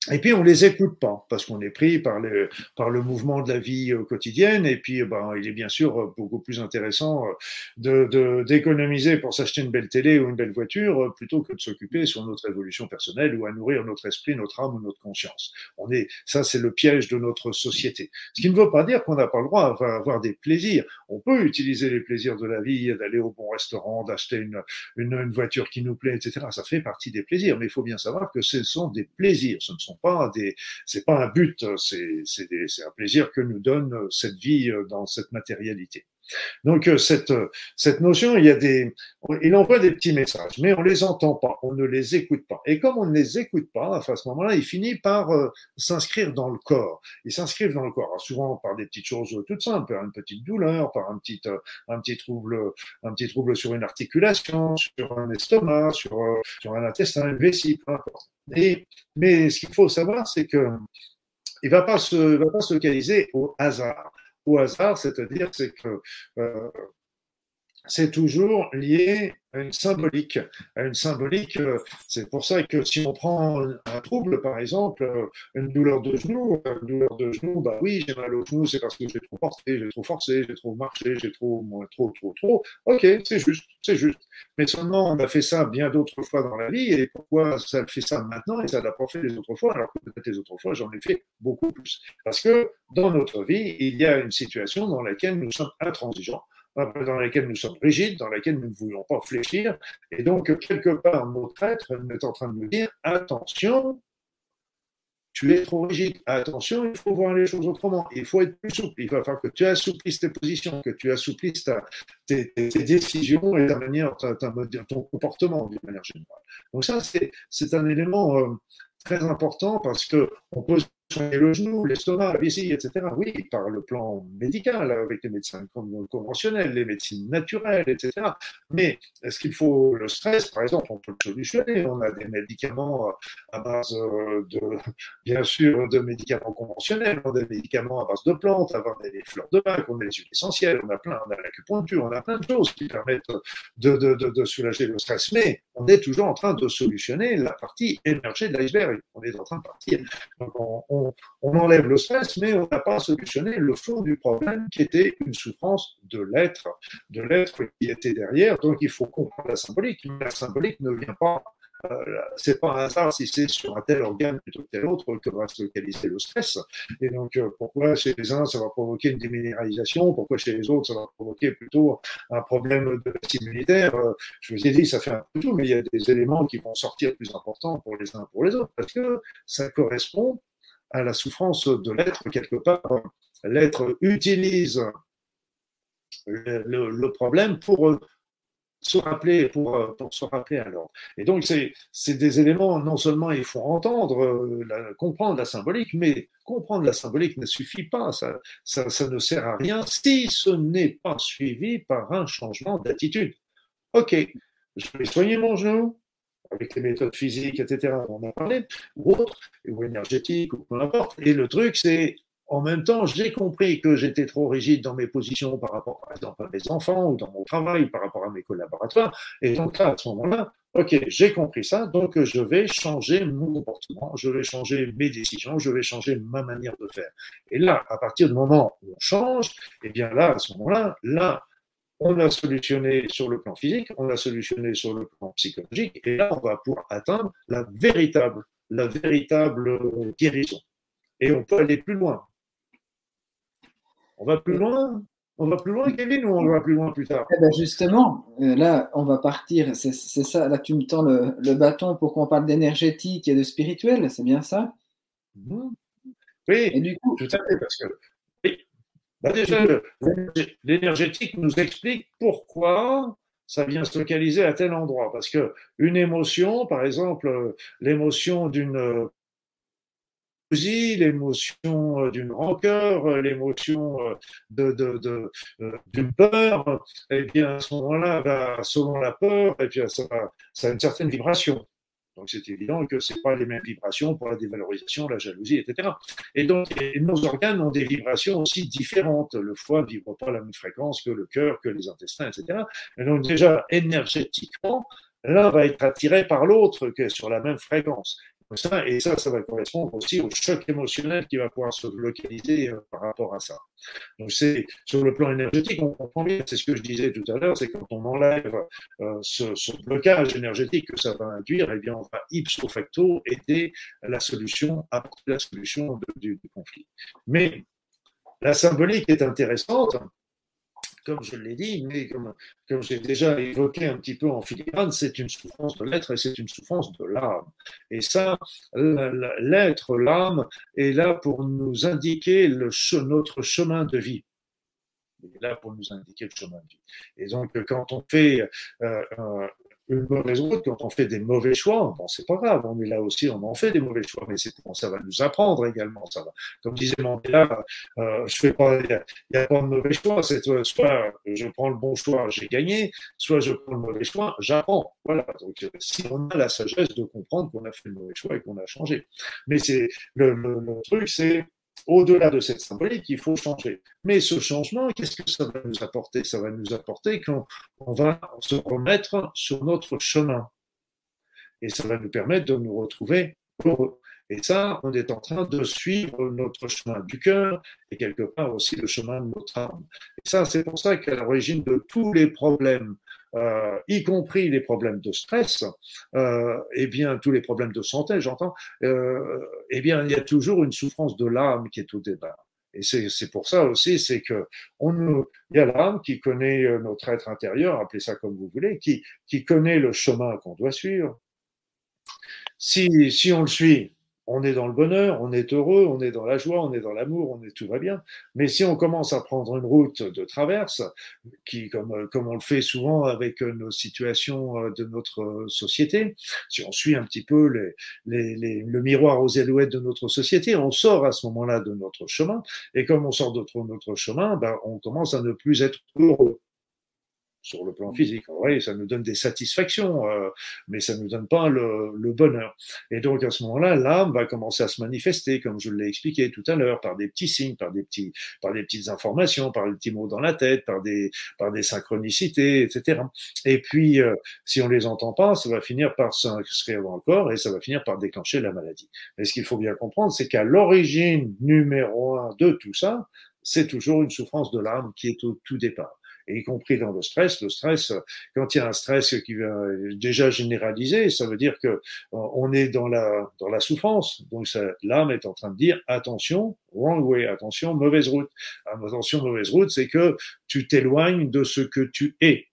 Et puis on les écoute pas parce qu'on est pris par le par le mouvement de la vie euh, quotidienne. Et puis ben il est bien sûr euh, beaucoup plus intéressant euh, de d'économiser pour s'acheter une belle télé ou une belle voiture plutôt que de s'occuper sur notre évolution personnelle ou à nourrir notre esprit, notre âme ou notre conscience. On est ça c'est le piège de notre société. Ce qui ne veut pas dire qu'on n'a pas le droit d'avoir des plaisirs. On peut utiliser les plaisirs de la vie, d'aller au bon restaurant, d'acheter une, une voiture qui nous plaît, etc. Ça fait partie des plaisirs. Mais il faut bien savoir que ce sont des plaisirs. Pas des, c'est pas un but, c'est, c'est, un plaisir que nous donne cette vie euh, dans cette matérialité. Donc euh, cette, cette notion, il y a des, il envoie des petits messages, mais on les entend pas, on ne les écoute pas. Et comme on ne les écoute pas, à ce moment-là, il finit par euh, s'inscrire dans le corps. Ils s'inscrivent dans le corps, souvent par des petites choses toutes simples, par une petite douleur, par un petit, euh, un petit trouble, un petit trouble sur une articulation, sur un estomac, sur, sur un intestin, une vessie, peu importe. Et, mais ce qu'il faut savoir, c'est que il se, va pas se localiser au hasard au hasard, c'est-à-dire c'est que euh, c'est toujours lié à une symbolique. À une symbolique, euh, c'est pour ça que si on prend un trouble, par exemple, euh, une douleur de genou, une douleur de genou, bah oui, j'ai mal au genou, c'est parce que j'ai trop forcé, j'ai trop forcé, j'ai trop marché, j'ai trop, trop, trop, trop. Ok, c'est juste, c'est juste. Mais seulement, on a fait ça bien d'autres fois dans la vie, et pourquoi ça fait ça maintenant et ça l'a pas fait les autres fois, alors que peut-être les autres fois, j'en ai fait beaucoup plus. Parce que dans notre vie, il y a une situation dans laquelle nous sommes intransigeants dans laquelle nous sommes rigides, dans laquelle nous ne voulons pas fléchir. Et donc, quelque part, notre être est en train de nous dire, attention, tu es trop rigide. Attention, il faut voir les choses autrement. Il faut être plus souple. Il va falloir que tu assouplisses tes positions, que tu assouplisses tes, décisions et ta manière, ton comportement d'une manière générale. Donc ça, c'est un élément euh, très important parce que on peut le genou, l'estomac, la vessie, etc. Oui, par le plan médical, avec les médecins conventionnels, les médecines naturelles, etc. Mais est-ce qu'il faut le stress, par exemple, on peut le solutionner. On a des médicaments à base de, bien sûr, de médicaments conventionnels, on a des médicaments à base de plantes, avoir des fleurs de bac, on a des huiles essentielles, on a plein, on a l'acupuncture, on a plein de choses qui permettent de, de, de, soulager le stress. Mais on est toujours en train de solutionner la partie émergée de l'iceberg. On est en train de partir. Donc on on, enlève le stress, mais on n'a pas solutionné le fond du problème qui était une souffrance de l'être, de l'être qui était derrière. Donc il faut comprendre la symbolique. la symbolique ne vient pas euh, c'est pas un hasard si c'est sur un tel organe plutôt que tel autre que va se localiser le stress. Et donc, euh, pourquoi chez les uns, ça va provoquer une déminéralisation? Pourquoi chez les autres, ça va provoquer plutôt un problème de immunitaire? Euh, Je vous ai dit, ça fait un peu tout, mais il y a des éléments qui vont sortir plus importants pour les uns pour les autres, parce que ça correspond à la souffrance de l'être quelque part. L'être utilise le, problème pour se rappeler, pour, se rappeler à l'ordre. Et donc, c'est des éléments, non seulement il faut entendre, comprendre la symbolique, mais comprendre la symbolique ne suffit pas, ça, ça ne sert à rien si ce n'est pas suivi par un changement d'attitude. Ok, je vais soigner mon genou, avec les méthodes physiques, etc., on en a parlé, ou autres, ou énergétiques, ou peu importe. Et le truc, c'est en même temps, j'ai compris que j'étais trop rigide dans mes positions par rapport, par exemple, à mes enfants ou dans mon travail, par rapport à mes collaborateurs. Et donc là, à ce moment-là, OK, j'ai compris ça, donc je vais changer mon comportement, je vais changer mes décisions, je vais changer ma manière de faire. Et là, à partir du moment où on change, eh bien là, à ce moment-là, là, on a solutionné sur le plan physique, on a solutionné sur le plan psychologique, et là, on va pouvoir atteindre la véritable, la véritable guérison. Et on peut aller plus loin. On va plus loin on va plus loin, Kevin, ou on va plus loin plus tard? Eh ben Justement, euh, là, on va partir. C'est ça, là, tu me tends le, bâton pour qu'on parle d'énergétique et de spirituel, c'est bien ça? Mhm. Oui, et du coup, tout à fait, parce que. Bah déjà, l'énergétique nous explique pourquoi ça vient se localiser à tel endroit. Parce que une émotion, par exemple, l'émotion d'une l'émotion euh, d'une rancœur, euh, l'émotion euh, de, de, de, d'une peur, et eh bien à ce moment-là, selon la peur, et eh bien ça, ça a une certaine vibration. Donc c'est évident que c'est pas les mêmes vibrations pour la dévalorisation, la jalousie, etc. Et donc nos organes ont des vibrations aussi différentes. Le foie ne vibre pas à la même fréquence que le cœur, que les intestins, etc. Et donc déjà énergétiquement, l'un va être attiré par l'autre que sur la même fréquence et ça, ça va correspondre aussi au choc émotionnel qui va pouvoir se localiser euh, par rapport à ça. Donc c'est sur le plan énergétique, on comprend bien, c'est ce que je disais tout à l'heure, c'est quand on enlève euh, ce, blocage énergétique que ça va induire, eh bien on va ipso facto aider la solution, apporter la solution du conflit. Mais la symbolique est intéressante comme je l'ai dit, mais comme, j'ai déjà évoqué un petit peu en filigrane, c'est une souffrance de l'être et c'est une souffrance de l'âme. Et ça, l'être, l'âme, est là pour nous indiquer notre chemin de vie. Il est là pour nous indiquer le chemin de vie. Et donc, quand on fait euh, une mauvaise route, quand on fait des mauvais choix, bon, c'est pas grave, on est là aussi, on en fait des mauvais choix, mais c'est ça va nous apprendre également, ça va. Comme disait Mandela, euh, je fais pas, il n'y a, pas de mauvais choix, c'est soit je prends le bon choix, j'ai gagné, soit je prends le mauvais choix, j'apprends. Voilà. Donc, si on a la sagesse de comprendre qu'on a fait le mauvais choix et qu'on a changé. Mais c'est, le, le, le truc, c'est, au-delà de cette symbolique, il faut changer. Mais ce changement, qu'est-ce que ça va nous apporter? Ça va nous apporter qu'on va se remettre sur notre chemin. Et ça va nous permettre de nous retrouver heureux. Et ça, on est en train de suivre notre chemin du cœur et quelque part aussi le chemin de notre âme. Et ça, c'est pour ça qu'à l'origine de tous les problèmes y compris les problèmes de stress, euh, et bien tous les problèmes de santé, j'entends, euh, eh bien il y a toujours une souffrance de l'âme qui est au débat. Et c'est pour ça aussi, c'est que on, il y a l'âme qui connaît euh, notre être intérieur, appelez ça comme vous voulez, qui, qui connaît le chemin qu'on doit suivre. Si, si on le suit, on est dans le bonheur, on est heureux, on est dans la joie, on est dans l'amour, on est tout va bien. Mais si on commence à prendre une route de traverse, qui comme comme on le fait souvent avec nos situations euh, de notre société, si on suit un petit peu les, les, les, le miroir aux alouettes de notre société, on sort à ce moment-là de notre chemin. Et comme on sort de notre chemin, ben, on commence à ne plus être heureux sur le plan physique. Oui, ça nous donne des satisfactions, euh, mais ça ne nous donne pas le, le, bonheur. Et donc à ce moment-là, l'âme va commencer à se manifester, comme je l'ai expliqué tout à l'heure, par des petits signes, par des petits, par des petites informations, par des petits mots dans la tête, par des, par des synchronicités, etc. Et puis, euh, si on les entend pas, ça va finir par s'inscrire dans le corps et ça va finir par déclencher la maladie. Mais ce qu'il faut bien comprendre, c'est qu'à l'origine numéro un de tout ça, c'est toujours une souffrance de l'âme qui est au tout départ. Y compris dans le stress. Le stress, quand il y a un stress qui est déjà généralisé, ça veut dire que on est dans la dans la souffrance. Donc l'âme est en train de dire attention, wrong way, attention, mauvaise route. Attention, mauvaise route, c'est que tu t'éloignes de ce que tu es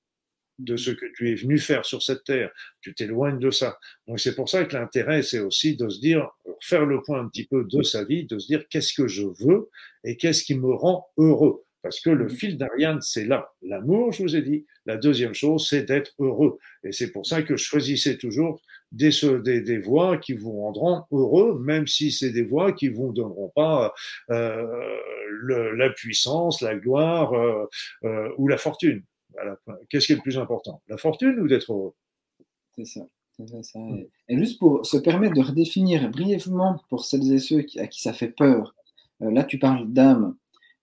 de ce que tu es venu faire sur cette terre. Tu t'éloignes de ça. Donc c'est pour ça que l'intérêt, c'est aussi de se dire, faire le point un petit peu de sa vie, de se dire qu'est-ce que je veux et qu'est-ce qui me rend heureux. Parce que le fil d'Ariane, c'est là. L'amour, je vous ai dit. La deuxième chose, c'est d'être heureux. Et c'est pour ça que je choisissais toujours des, des, des, voies qui vous rendront heureux, même si c'est des voies qui vous donneront pas euh, le, la puissance, la gloire euh, euh, ou la fortune. Qu'est-ce qui est le plus important? La fortune ou d'être heureux? C'est ça. Et juste pour se permettre de redéfinir brièvement pour celles et ceux à qui ça fait peur, là tu parles d'âme.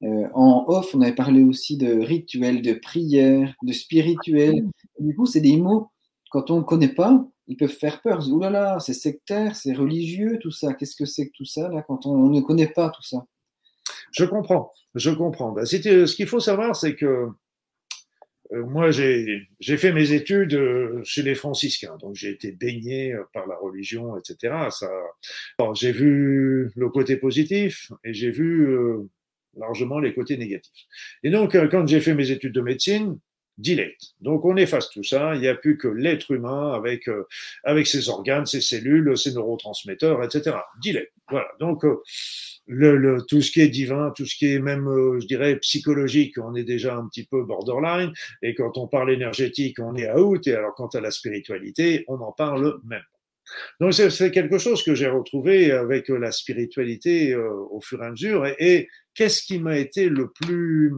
Euh, en off, on avait parlé aussi de rituel, de prière, de spirituel. Du coup, c'est des mots, quand on ne connaît pas, ils peuvent faire peur. Ouh là là, c'est sectaire, c'est religieux, tout ça. Qu'est-ce que c'est que tout ça, là, quand on, ne connaît pas tout ça? Je comprends, je comprends. Ben, ce qu'il faut savoir, c'est que euh, moi, j'ai fait mes études euh, chez les franciscains, donc j'ai été baigné par la religion, etc. Ça, j'ai vu le côté positif et j'ai vu largement les côtés négatifs. Et donc, quand j'ai fait mes études de médecine, delete. Donc on efface tout ça, il n'y a plus que l'être humain avec avec ses organes, ses cellules, ses neurotransmetteurs, etc. Delete. Voilà. Donc le, le, tout ce qui est divin, tout ce qui est même, euh, je dirais, psychologique, on est déjà un petit peu borderline. Et quand on parle énergétique, on est out. Et alors, quant à la spiritualité, on en parle même. Donc, c'est quelque chose que j'ai retrouvé avec la spiritualité euh, au fur et à mesure. Et, et qu'est-ce qui m'a été le plus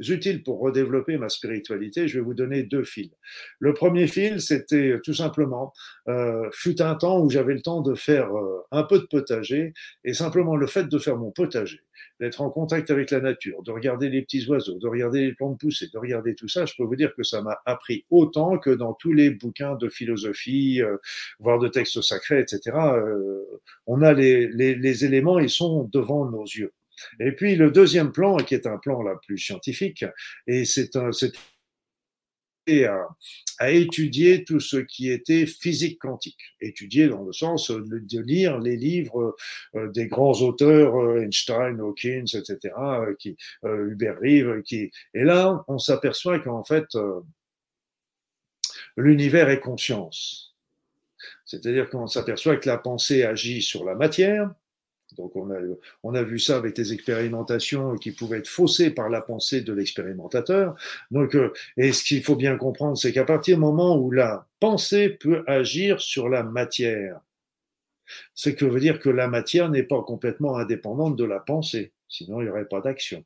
utiles pour redévelopper ma spiritualité, je vais vous donner deux fils. Le premier fil, c'était tout simplement, euh, fut un temps où j'avais le temps de faire euh, un peu de potager, et simplement le fait de faire mon potager, d'être en contact avec la nature, de regarder les petits oiseaux, de regarder les plantes pousser, de regarder tout ça, je peux vous dire que ça m'a appris autant que dans tous les bouquins de philosophie, euh, voire de textes sacrés, etc. Euh, on a les, les, les éléments, ils sont devant nos yeux. Et puis le deuxième plan, qui est un plan la plus scientifique, et c'est un, à, à, étudier tout ce qui était physique quantique. Étudier dans le sens de, lire les livres euh, des grands auteurs, euh, Einstein, Hawkins, etc., euh, qui, Hubert Reeve, qui, et là, on s'aperçoit qu'en fait, l'univers est conscience. C'est-à-dire qu'on s'aperçoit que la pensée agit sur la matière, donc on a, on a vu ça avec des expérimentations qui pouvaient être faussées par la pensée de l'expérimentateur. Donc, euh, et ce qu'il faut bien comprendre, c'est qu'à partir du moment où la pensée peut agir sur la matière, ce que veut dire que la matière n'est pas complètement indépendante de la pensée, sinon il n'y aurait pas d'action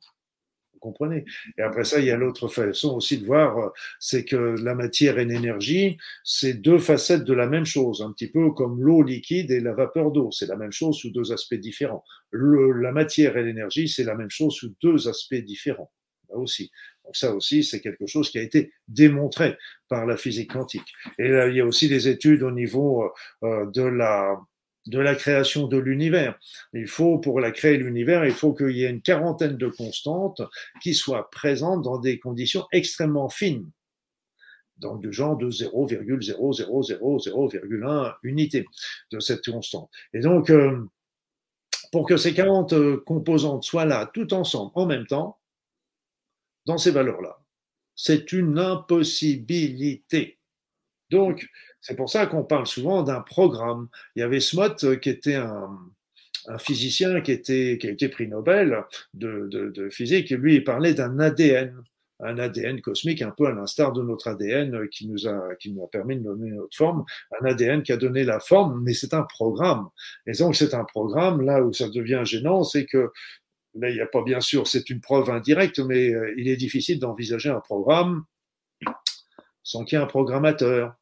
comprenez Et après ça, il y a l'autre façon aussi de voir, euh, c'est que la matière et l'énergie, c'est deux facettes de la même chose, un petit peu comme l'eau liquide et la vapeur d'eau. C'est la même chose sous deux aspects différents. Le, la matière et l'énergie, c'est la même chose sous deux aspects différents. Là aussi. Donc ça aussi, c'est quelque chose qui a été démontré par la physique quantique. Et là, il y a aussi des études au niveau euh, de la de la création de l'univers. Il faut, pour la créer l'univers, il faut qu'il y ait une quarantaine de constantes qui soient présentes dans des conditions extrêmement fines. Donc, du genre de 0,00001 unité de cette constante. Et donc, euh, pour que ces 40 euh, composantes soient là tout ensemble en même temps, dans ces valeurs-là, c'est une impossibilité. Donc, c'est pour ça qu'on parle souvent d'un programme. Il y avait Smot euh, qui était un, physicien qui, était, qui a été prix Nobel de, physique, et lui, il parlait d'un ADN, un ADN cosmique, un peu à l'instar de notre ADN qui nous, a, qui nous a permis de donner notre forme, un ADN qui a donné la forme, mais c'est un programme. Et donc, c'est un programme, là où ça devient gênant, c'est que Là, il n'y a pas bien sûr, c'est une preuve indirecte, mais euh, il est difficile d'envisager un programme sans qu'il y ait un programmateur.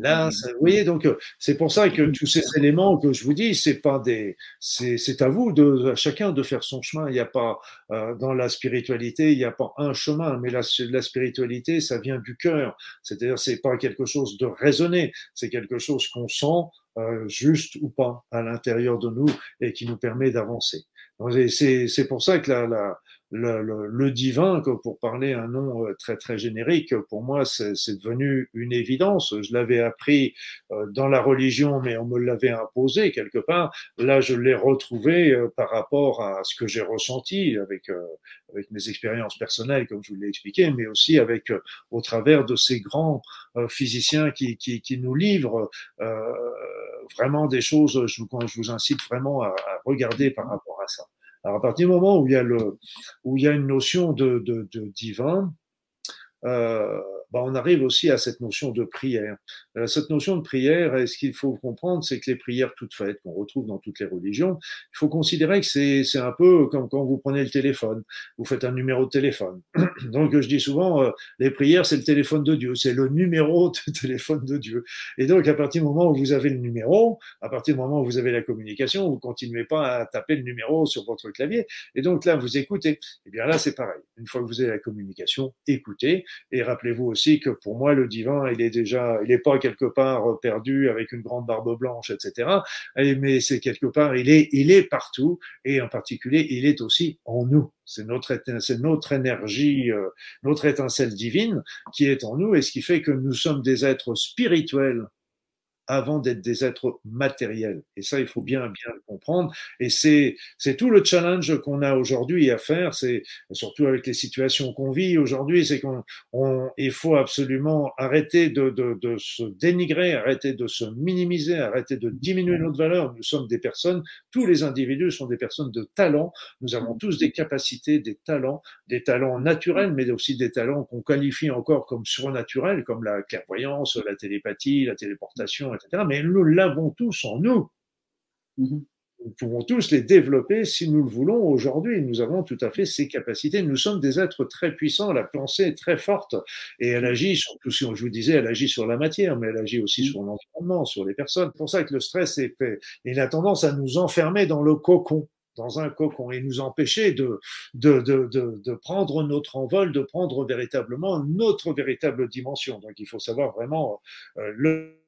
Là, vous voyez, donc euh, c'est pour ça que tous ces éléments que je vous dis, c'est pas des, c'est à vous de à chacun de faire son chemin. Il n'y a pas euh, dans la spiritualité, il n'y a pas un chemin, mais la, la spiritualité, ça vient du cœur. C'est-à-dire, c'est pas quelque chose de raisonné, c'est quelque chose qu'on sent euh, juste ou pas à l'intérieur de nous et qui nous permet d'avancer. C'est pour ça que la, la le, le, le, divin, que pour parler un nom euh, très très générique, pour moi c'est devenu une évidence. Je l'avais appris euh, dans la religion, mais on me l'avait imposé quelque part. Là, je l'ai retrouvé euh, par rapport à ce que j'ai ressenti avec avec mes expériences personnelles, comme je vous l'ai expliqué, mais aussi avec au travers de ces grands physiciens qui, qui, qui nous livrent vraiment des choses. Je vous, je vous incite vraiment à, à regarder par rapport à ça. Alors à partir du moment où il y a, une notion de, divin, euh, on arrive aussi à cette notion de prière. Euh, cette notion de prière, ce qu'il faut comprendre, c'est que les prières toutes faites, qu'on retrouve dans toutes les religions, il faut considérer que c'est un peu comme quand vous prenez le téléphone, vous faites un numéro de téléphone. Donc je dis souvent, euh, les prières, c'est le téléphone de Dieu, c'est le numéro de téléphone de Dieu. Et donc à partir du moment où vous avez le numéro, à partir du moment où vous avez la communication, vous continuez pas à taper le numéro sur votre clavier. Et donc là, vous écoutez. Et eh bien là, c'est pareil. Une fois que vous avez la communication, écoutez. Et rappelez-vous aussi que pour moi, le divin, il est déjà, il n'est pas quelque part perdu avec une grande barbe blanche, etc. Mais c'est quelque part, il est, il est partout et en particulier, il est aussi en nous. C'est notre, c'est notre énergie, euh, notre étincelle divine qui est en nous et ce qui fait que nous sommes des êtres spirituels avant d'être des êtres matériels. Et ça, il faut bien, bien le comprendre. Et c'est, c'est tout le challenge qu'on a aujourd'hui à faire. C'est surtout avec les situations qu'on vit aujourd'hui, c'est qu'on, on, il faut absolument arrêter de, de, de se dénigrer, arrêter de se minimiser, arrêter de diminuer notre valeur. Nous sommes des personnes, tous les individus sont des personnes de talent. Nous avons tous des capacités, des talents, des talents naturels, mais aussi des talents qu'on qualifie encore comme surnaturels, comme la clairvoyance, la télépathie, la téléportation, mais nous l'avons tous en nous. Mhm. Nous pouvons tous les développer si nous le voulons aujourd'hui. Nous avons tout à fait ces capacités. Nous sommes des êtres très puissants. La pensée est très forte et elle agit, surtout si je vous disais, elle agit sur la matière, mais elle agit aussi mhm. sur l'environnement, sur les personnes. C'est pour ça que le stress est fait. Il a tendance à nous enfermer dans le cocon dans un cocon et nous empêcher de, de, de, de, de prendre notre envol, de prendre véritablement notre véritable dimension. Donc il faut savoir vraiment euh, le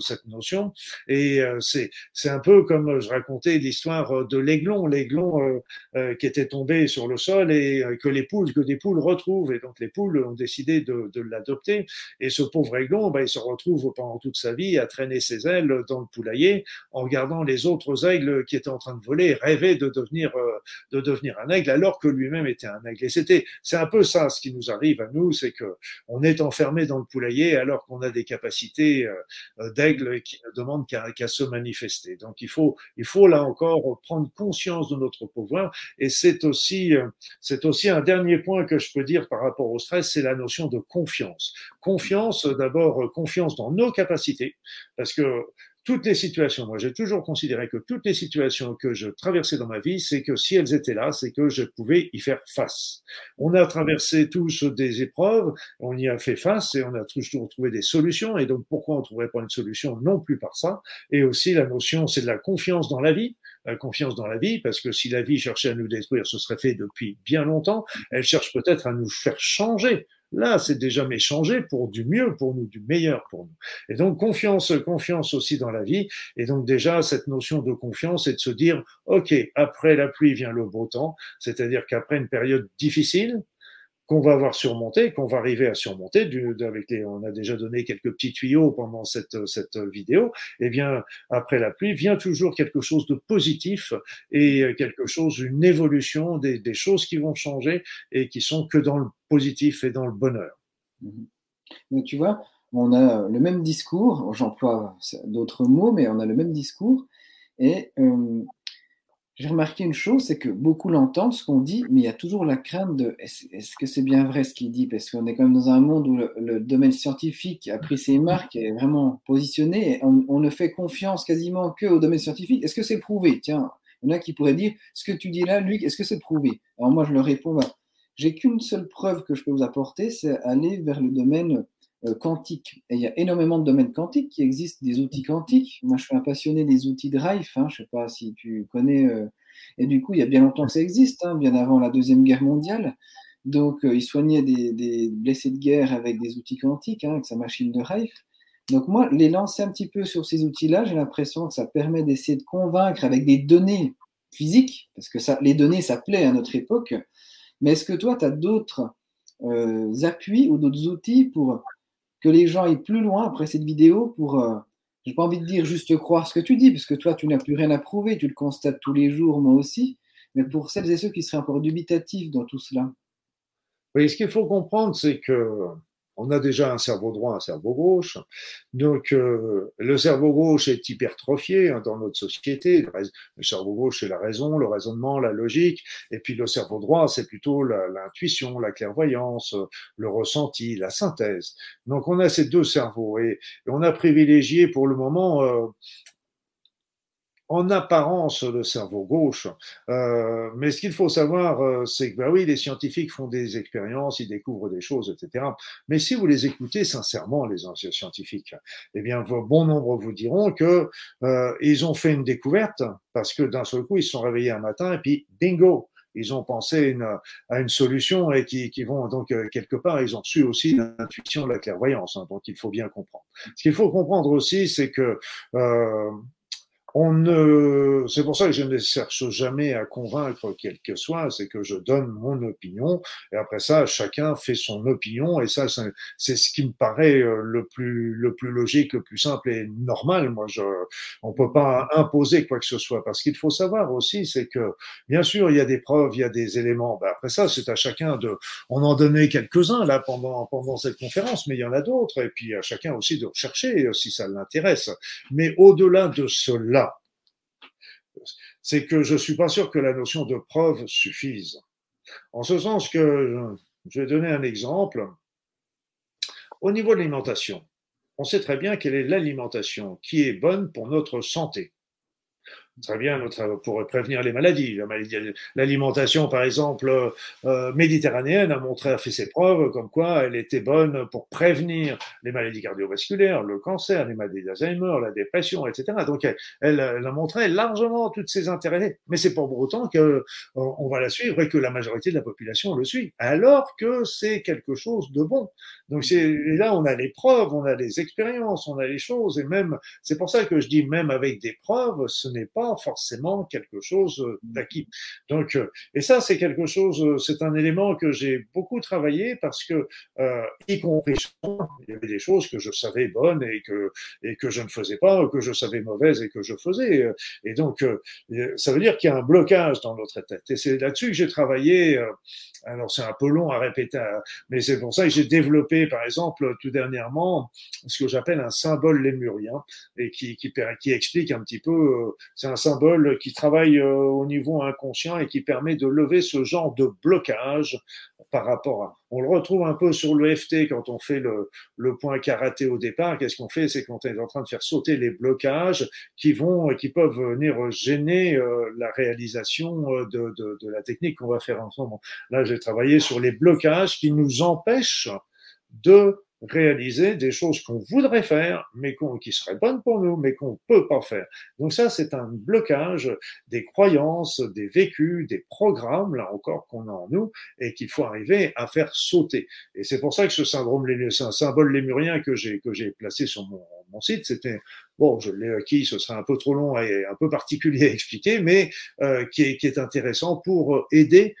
cette, notion. Et euh, c'est un peu comme je racontais l'histoire euh, de l'aiglon, l'aiglon euh, euh, qui était tombé sur le sol et que les poules que des poules retrouvent. Et donc les poules ont décidé de, de l'adopter. Et ce pauvre aiglon, ben, il se retrouve pendant toute sa vie à traîner ses ailes dans le poulailler en regardant les autres aigles qui étaient en train de voler, rêver de devenir de devenir un aigle alors que lui-même était un aigle. Et c'était c'est un peu ça ce qui nous arrive à nous, c'est que on est enfermé dans le poulailler alors qu'on a des capacités euh, d'aigle qui ne demande qu'à se manifester. Donc il faut, il faut là encore prendre conscience de notre pouvoir. Et c'est aussi, euh, c'est aussi un dernier point que je peux dire par rapport au stress, c'est la notion de confiance. Confiance, d'abord confiance dans nos capacités, parce que toutes les situations, moi j'ai toujours considéré que toutes les situations que je traversais dans ma vie, c'est que si elles étaient là, c'est que je pouvais y faire face. On a traversé tous des épreuves, on y a fait face et on a toujours trouvé des solutions. Et donc pourquoi on ne trouverait pas une solution non plus par ça? Et aussi la notion, c'est de la confiance dans la vie la confiance dans la vie, parce que si la vie cherchait à nous détruire, ce serait fait depuis bien longtemps. Elle cherche peut-être à nous faire changer. Là, c'est déjà mais changer pour du mieux pour nous, du meilleur pour nous. Et donc confiance, confiance aussi dans la vie. Et donc déjà cette notion de confiance, c'est de se dire, ok, après la pluie vient le beau temps, c'est-à-dire qu'après une période difficile, qu'on va avoir surmonté, qu'on va arriver à surmonter. Du, avec les, on a déjà donné quelques petits tuyaux pendant cette, cette vidéo. Eh bien, après la pluie, vient toujours quelque chose de positif et quelque chose, une évolution des, des choses qui vont changer et qui sont que dans le positif et dans le bonheur. Mm-hmm. Mais tu vois, on a le même discours, j'emploie d'autres mots, mais on a le même discours. Et euh, j'ai remarqué une chose, c'est que beaucoup l'entendent, ce qu'on dit, mais il y a toujours la crainte de est-ce que c'est bien vrai ce qu'il dit? Parce qu'on est quand même dans un monde où le, domaine scientifique a pris ses marques, est vraiment positionné, et on, ne fait confiance quasiment que au domaine scientifique. Est-ce que c'est prouvé? Tiens, il y en a qui pourraient dire ce que tu dis là, Luc, est-ce que c'est prouvé? Alors moi, je leur réponds bah, j'ai qu'une seule preuve que je peux vous apporter, c'est aller vers le domaine quantique. Et il y a énormément de domaines quantiques qui existent, des outils quantiques. Moi, je suis un passionné des outils Drive, hein, je ne sais pas si tu connais. Euh, et du coup, il y a bien longtemps que ça existe, hein, bien avant la Deuxième Guerre mondiale. Donc, euh, ils soignaient des, blessés de guerre avec des outils quantiques, hein, avec sa machine de Rife. Donc, moi, les lancer un petit peu sur ces outils-là, j'ai l'impression que ça permet d'essayer de convaincre avec des données physiques, parce que ça, les données, ça plaît à notre époque, Mais est-ce que toi, tu as d'autres euh, appuis ou d'autres outils pour que les gens aillent plus loin après cette vidéo pour, euh, j'ai pas envie de dire juste croire ce que tu dis, parce que toi, tu n'as plus rien à prouver, tu le constates tous les jours, moi aussi, mais pour celles et ceux qui seraient encore dubitatifs dans tout cela. Oui, ce qu'il faut comprendre, c'est que on a déjà un cerveau droit, un cerveau gauche. Donc, euh, le cerveau gauche est hypertrophié hein, dans notre société. Le cerveau gauche, c'est la raison, le raisonnement, la logique. Et puis, le cerveau droit, c'est plutôt l'intuition, la, clairvoyance, le ressenti, la synthèse. Donc, on a ces deux cerveaux. Et, on a privilégié pour le moment euh, en apparence le cerveau gauche. Euh, mais ce qu'il faut savoir, euh, c'est que bah oui, les scientifiques font des expériences, ils découvrent des choses, etc. Mais si vous les écoutez sincèrement, les anciens scientifiques, eh bien, bon nombre vous diront que euh, ils ont fait une découverte parce que d'un seul coup, ils se sont réveillés un matin et puis bingo, ils ont pensé une, à une solution et qui, qui vont donc euh, quelque part, ils ont su aussi l'intuition, la clairvoyance. Hein, donc il faut bien comprendre. Ce qu'il faut comprendre aussi, c'est que euh, on ne, c'est pour ça que je ne cherche jamais à convaincre quel que soit, c'est que je donne mon opinion et après ça, chacun fait son opinion et ça, c'est ce qui me paraît euh, le plus, le plus logique, le plus simple et normal. Moi, je, on peut pas imposer quoi que ce soit parce qu'il faut savoir aussi, c'est que bien sûr, il y a des preuves, il y a des éléments. Ben après ça, c'est à chacun de, on en donnait quelques-uns là pendant pendant cette conférence, mais il y en a d'autres et puis à chacun aussi de rechercher si ça l'intéresse. Mais au-delà de cela c'est que je suis pas sûr que la notion de preuve suffise. En ce sens que, je vais donner un exemple. Au niveau de l'alimentation, on sait très bien quelle est l'alimentation qui est bonne pour notre santé très bien notre, pour prévenir les maladies. L'alimentation, par exemple, euh, euh, méditerranéenne a montré, a fait ses preuves, comme quoi elle était bonne pour prévenir les maladies cardiovasculaires, le cancer, les maladies d'Alzheimer, la dépression, etc. Donc, elle, elle, a montré largement toutes ses intérêts. Mais c'est pas pour autant que euh, on va la suivre et que la majorité de la population le suit, alors que c'est quelque chose de bon. Donc, c'est là, on a les preuves, on a les expériences, on a les choses, et même, c'est pour ça que je dis même avec des preuves, ce n'est pas forcément quelque chose euh, d'acquis. Donc, euh, et ça, c'est quelque chose, euh, c'est un élément que j'ai beaucoup travaillé parce que, y compris, il y avait des choses que je savais bonnes et que et que je ne faisais pas, que je savais mauvaises et que je faisais. Et donc, ça veut dire qu'il y a un blocage dans notre tête. Et c'est là-dessus que j'ai travaillé. Alors, c'est un peu long à répéter, mais c'est pour ça que j'ai développé, par exemple, tout dernièrement, ce que j'appelle un symbole lémurien et qui, qui, qui explique un petit peu, c'est un symbole qui travaille euh, au niveau inconscient et qui permet de lever ce genre de blocage par rapport à. On le retrouve un peu sur le FT quand on fait le, point karaté au départ. Qu'est-ce qu'on fait? C'est qu'on est en train de faire sauter les blocages qui vont, qui peuvent venir gêner euh, la réalisation euh, de, de, de la technique qu'on va faire ensemble. Là, j'ai travaillé sur les blocages qui nous empêchent de réaliser des choses qu'on voudrait faire, mais qui seraient bonnes pour nous, mais qu'on ne peut pas faire. Donc ça, c'est un blocage des croyances, des vécus, des programmes, là encore, qu'on a en nous, et qu'il faut arriver à faire sauter. Et c'est pour ça que ce syndrome, c'est un symbole lémurien que j'ai que j'ai placé sur mon, mon site. C'était bon, je l'ai acquis, ce serait un peu trop long et un peu particulier à expliquer, mais euh, qui, est, qui est intéressant pour aider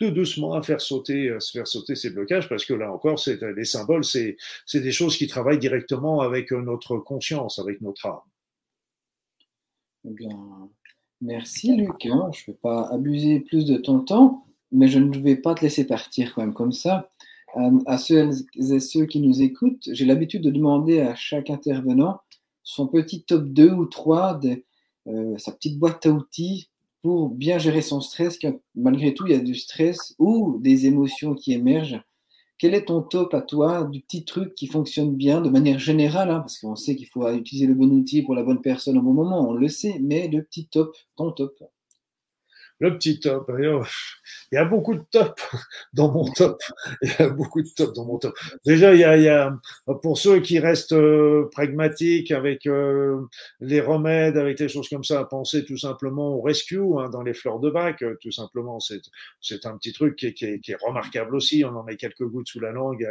tout doucement à faire sauter, euh, faire sauter ces blocages, parce que là encore, c'est les symboles, c'est des choses qui travaillent directement avec euh, notre conscience, avec notre âme. Eh bien, merci Luc. Hein. Je ne vais pas abuser plus de ton temps, mais je ne vais pas te laisser partir quand même comme ça. Euh, à ceux et ceux qui nous écoutent, j'ai l'habitude de demander à chaque intervenant son petit top 2 ou 3 de sa petite boîte à outils pour bien gérer son stress, malgré tout, il y a du stress ou des émotions qui émergent. Quel est ton top à toi, du petit truc qui fonctionne bien de manière générale, hein, parce qu'on sait qu'il faut utiliser le bon outil pour la bonne personne au bon moment, on le sait, mais le petit top, ton top le petit top. Il y a beaucoup de top dans mon top. Il y a beaucoup de top dans mon top. Déjà, il y a, il y a pour ceux qui restent euh, pragmatiques avec euh, les remèdes, avec des choses comme ça, penser tout simplement au rescue hein, dans les fleurs de bac. Euh, tout simplement, c'est c'est un petit truc qui est, qui, est, qui est, remarquable aussi. On en met quelques gouttes sous la langue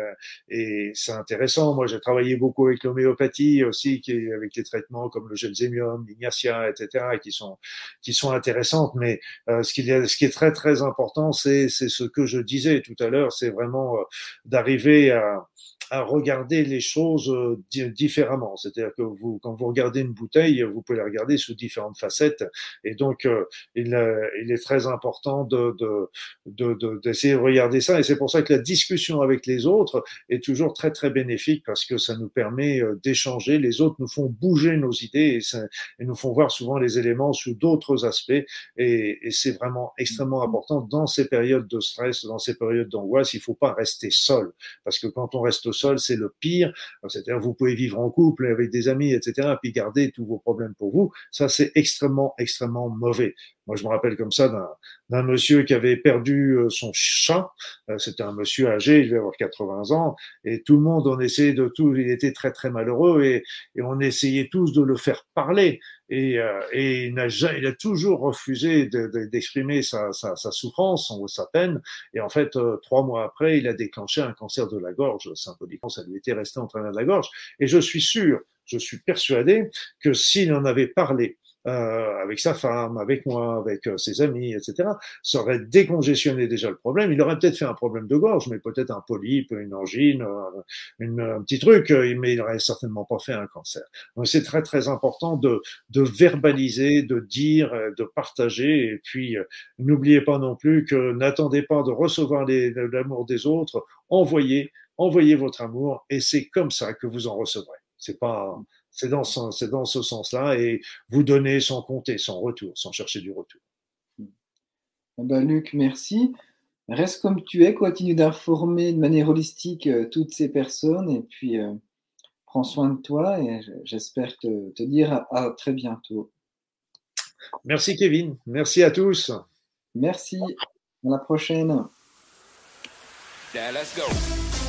et c'est intéressant. Moi, j'ai travaillé beaucoup avec l'homéopathie aussi, qui est avec les traitements comme le gelzémium, l'ignacia, etc., qui sont qui sont intéressantes, mais ce, qui est, ce qui est très très important, c'est ce que je disais tout à l'heure, c'est vraiment d'arriver à, à regarder les choses euh, différemment. C'est-à-dire que vous, quand vous regardez une bouteille, vous pouvez la regarder sous différentes facettes. Et donc, euh, il, euh, il, est très important de, de, d'essayer de, de, regarder ça. Et c'est pour ça que la discussion avec les autres est toujours très, très bénéfique parce que ça nous permet d'échanger. Les autres nous font bouger nos idées et, ça, et nous font voir souvent les éléments sous d'autres aspects. Et, et c'est vraiment extrêmement important dans ces périodes de stress, dans ces périodes d'angoisse. Il faut pas rester seul parce que quand on reste c'est le pire. C'est-à-dire, vous pouvez vivre en couple avec des amis, etc., puis garder tous vos problèmes pour vous. Ça, c'est extrêmement, extrêmement mauvais. Moi, je me rappelle comme ça d'un monsieur qui avait perdu euh, son chat. Euh, c'était un monsieur âgé, il devait avoir 80 ans, et tout le monde, on essayait de tout. Il était très très malheureux, et on essayait tous de le faire parler. Et, euh, et il, a, il, a, toujours refusé d'exprimer de, sa, sa, sa, souffrance ou sa peine. Et en fait, trois mois après, il a déclenché un cancer de la gorge. Symboliquement, ça lui était resté en travers de la gorge. Et je suis sûr, je suis persuadé que s'il en avait parlé euh, avec sa femme, avec moi, avec euh, ses amis, etc., ça aurait décongestionné déjà le problème. Il aurait peut-être fait un problème de gorge, mais peut-être un polype, une angine, euh, une, un petit truc, mais il n'aurait certainement pas fait un cancer. Donc c'est très très important de, de verbaliser, de dire, de partager, et puis n'oubliez pas non plus que n'attendez pas de recevoir l'amour des autres, envoyez, envoyez votre amour, et c'est comme ça que vous en recevrez. C'est pas c'est dans, ce, dans ce sens-là, et vous donnez sans compter, sans retour, sans chercher du retour. Eh ben, Luc, merci. Reste comme tu es, continue d'informer de manière holistique euh, toutes ces personnes, et puis euh, prends soin de toi, et j'espère te, te, dire à, à, très bientôt. Merci Kevin, merci à tous. Merci, à la prochaine. Yeah, let's go.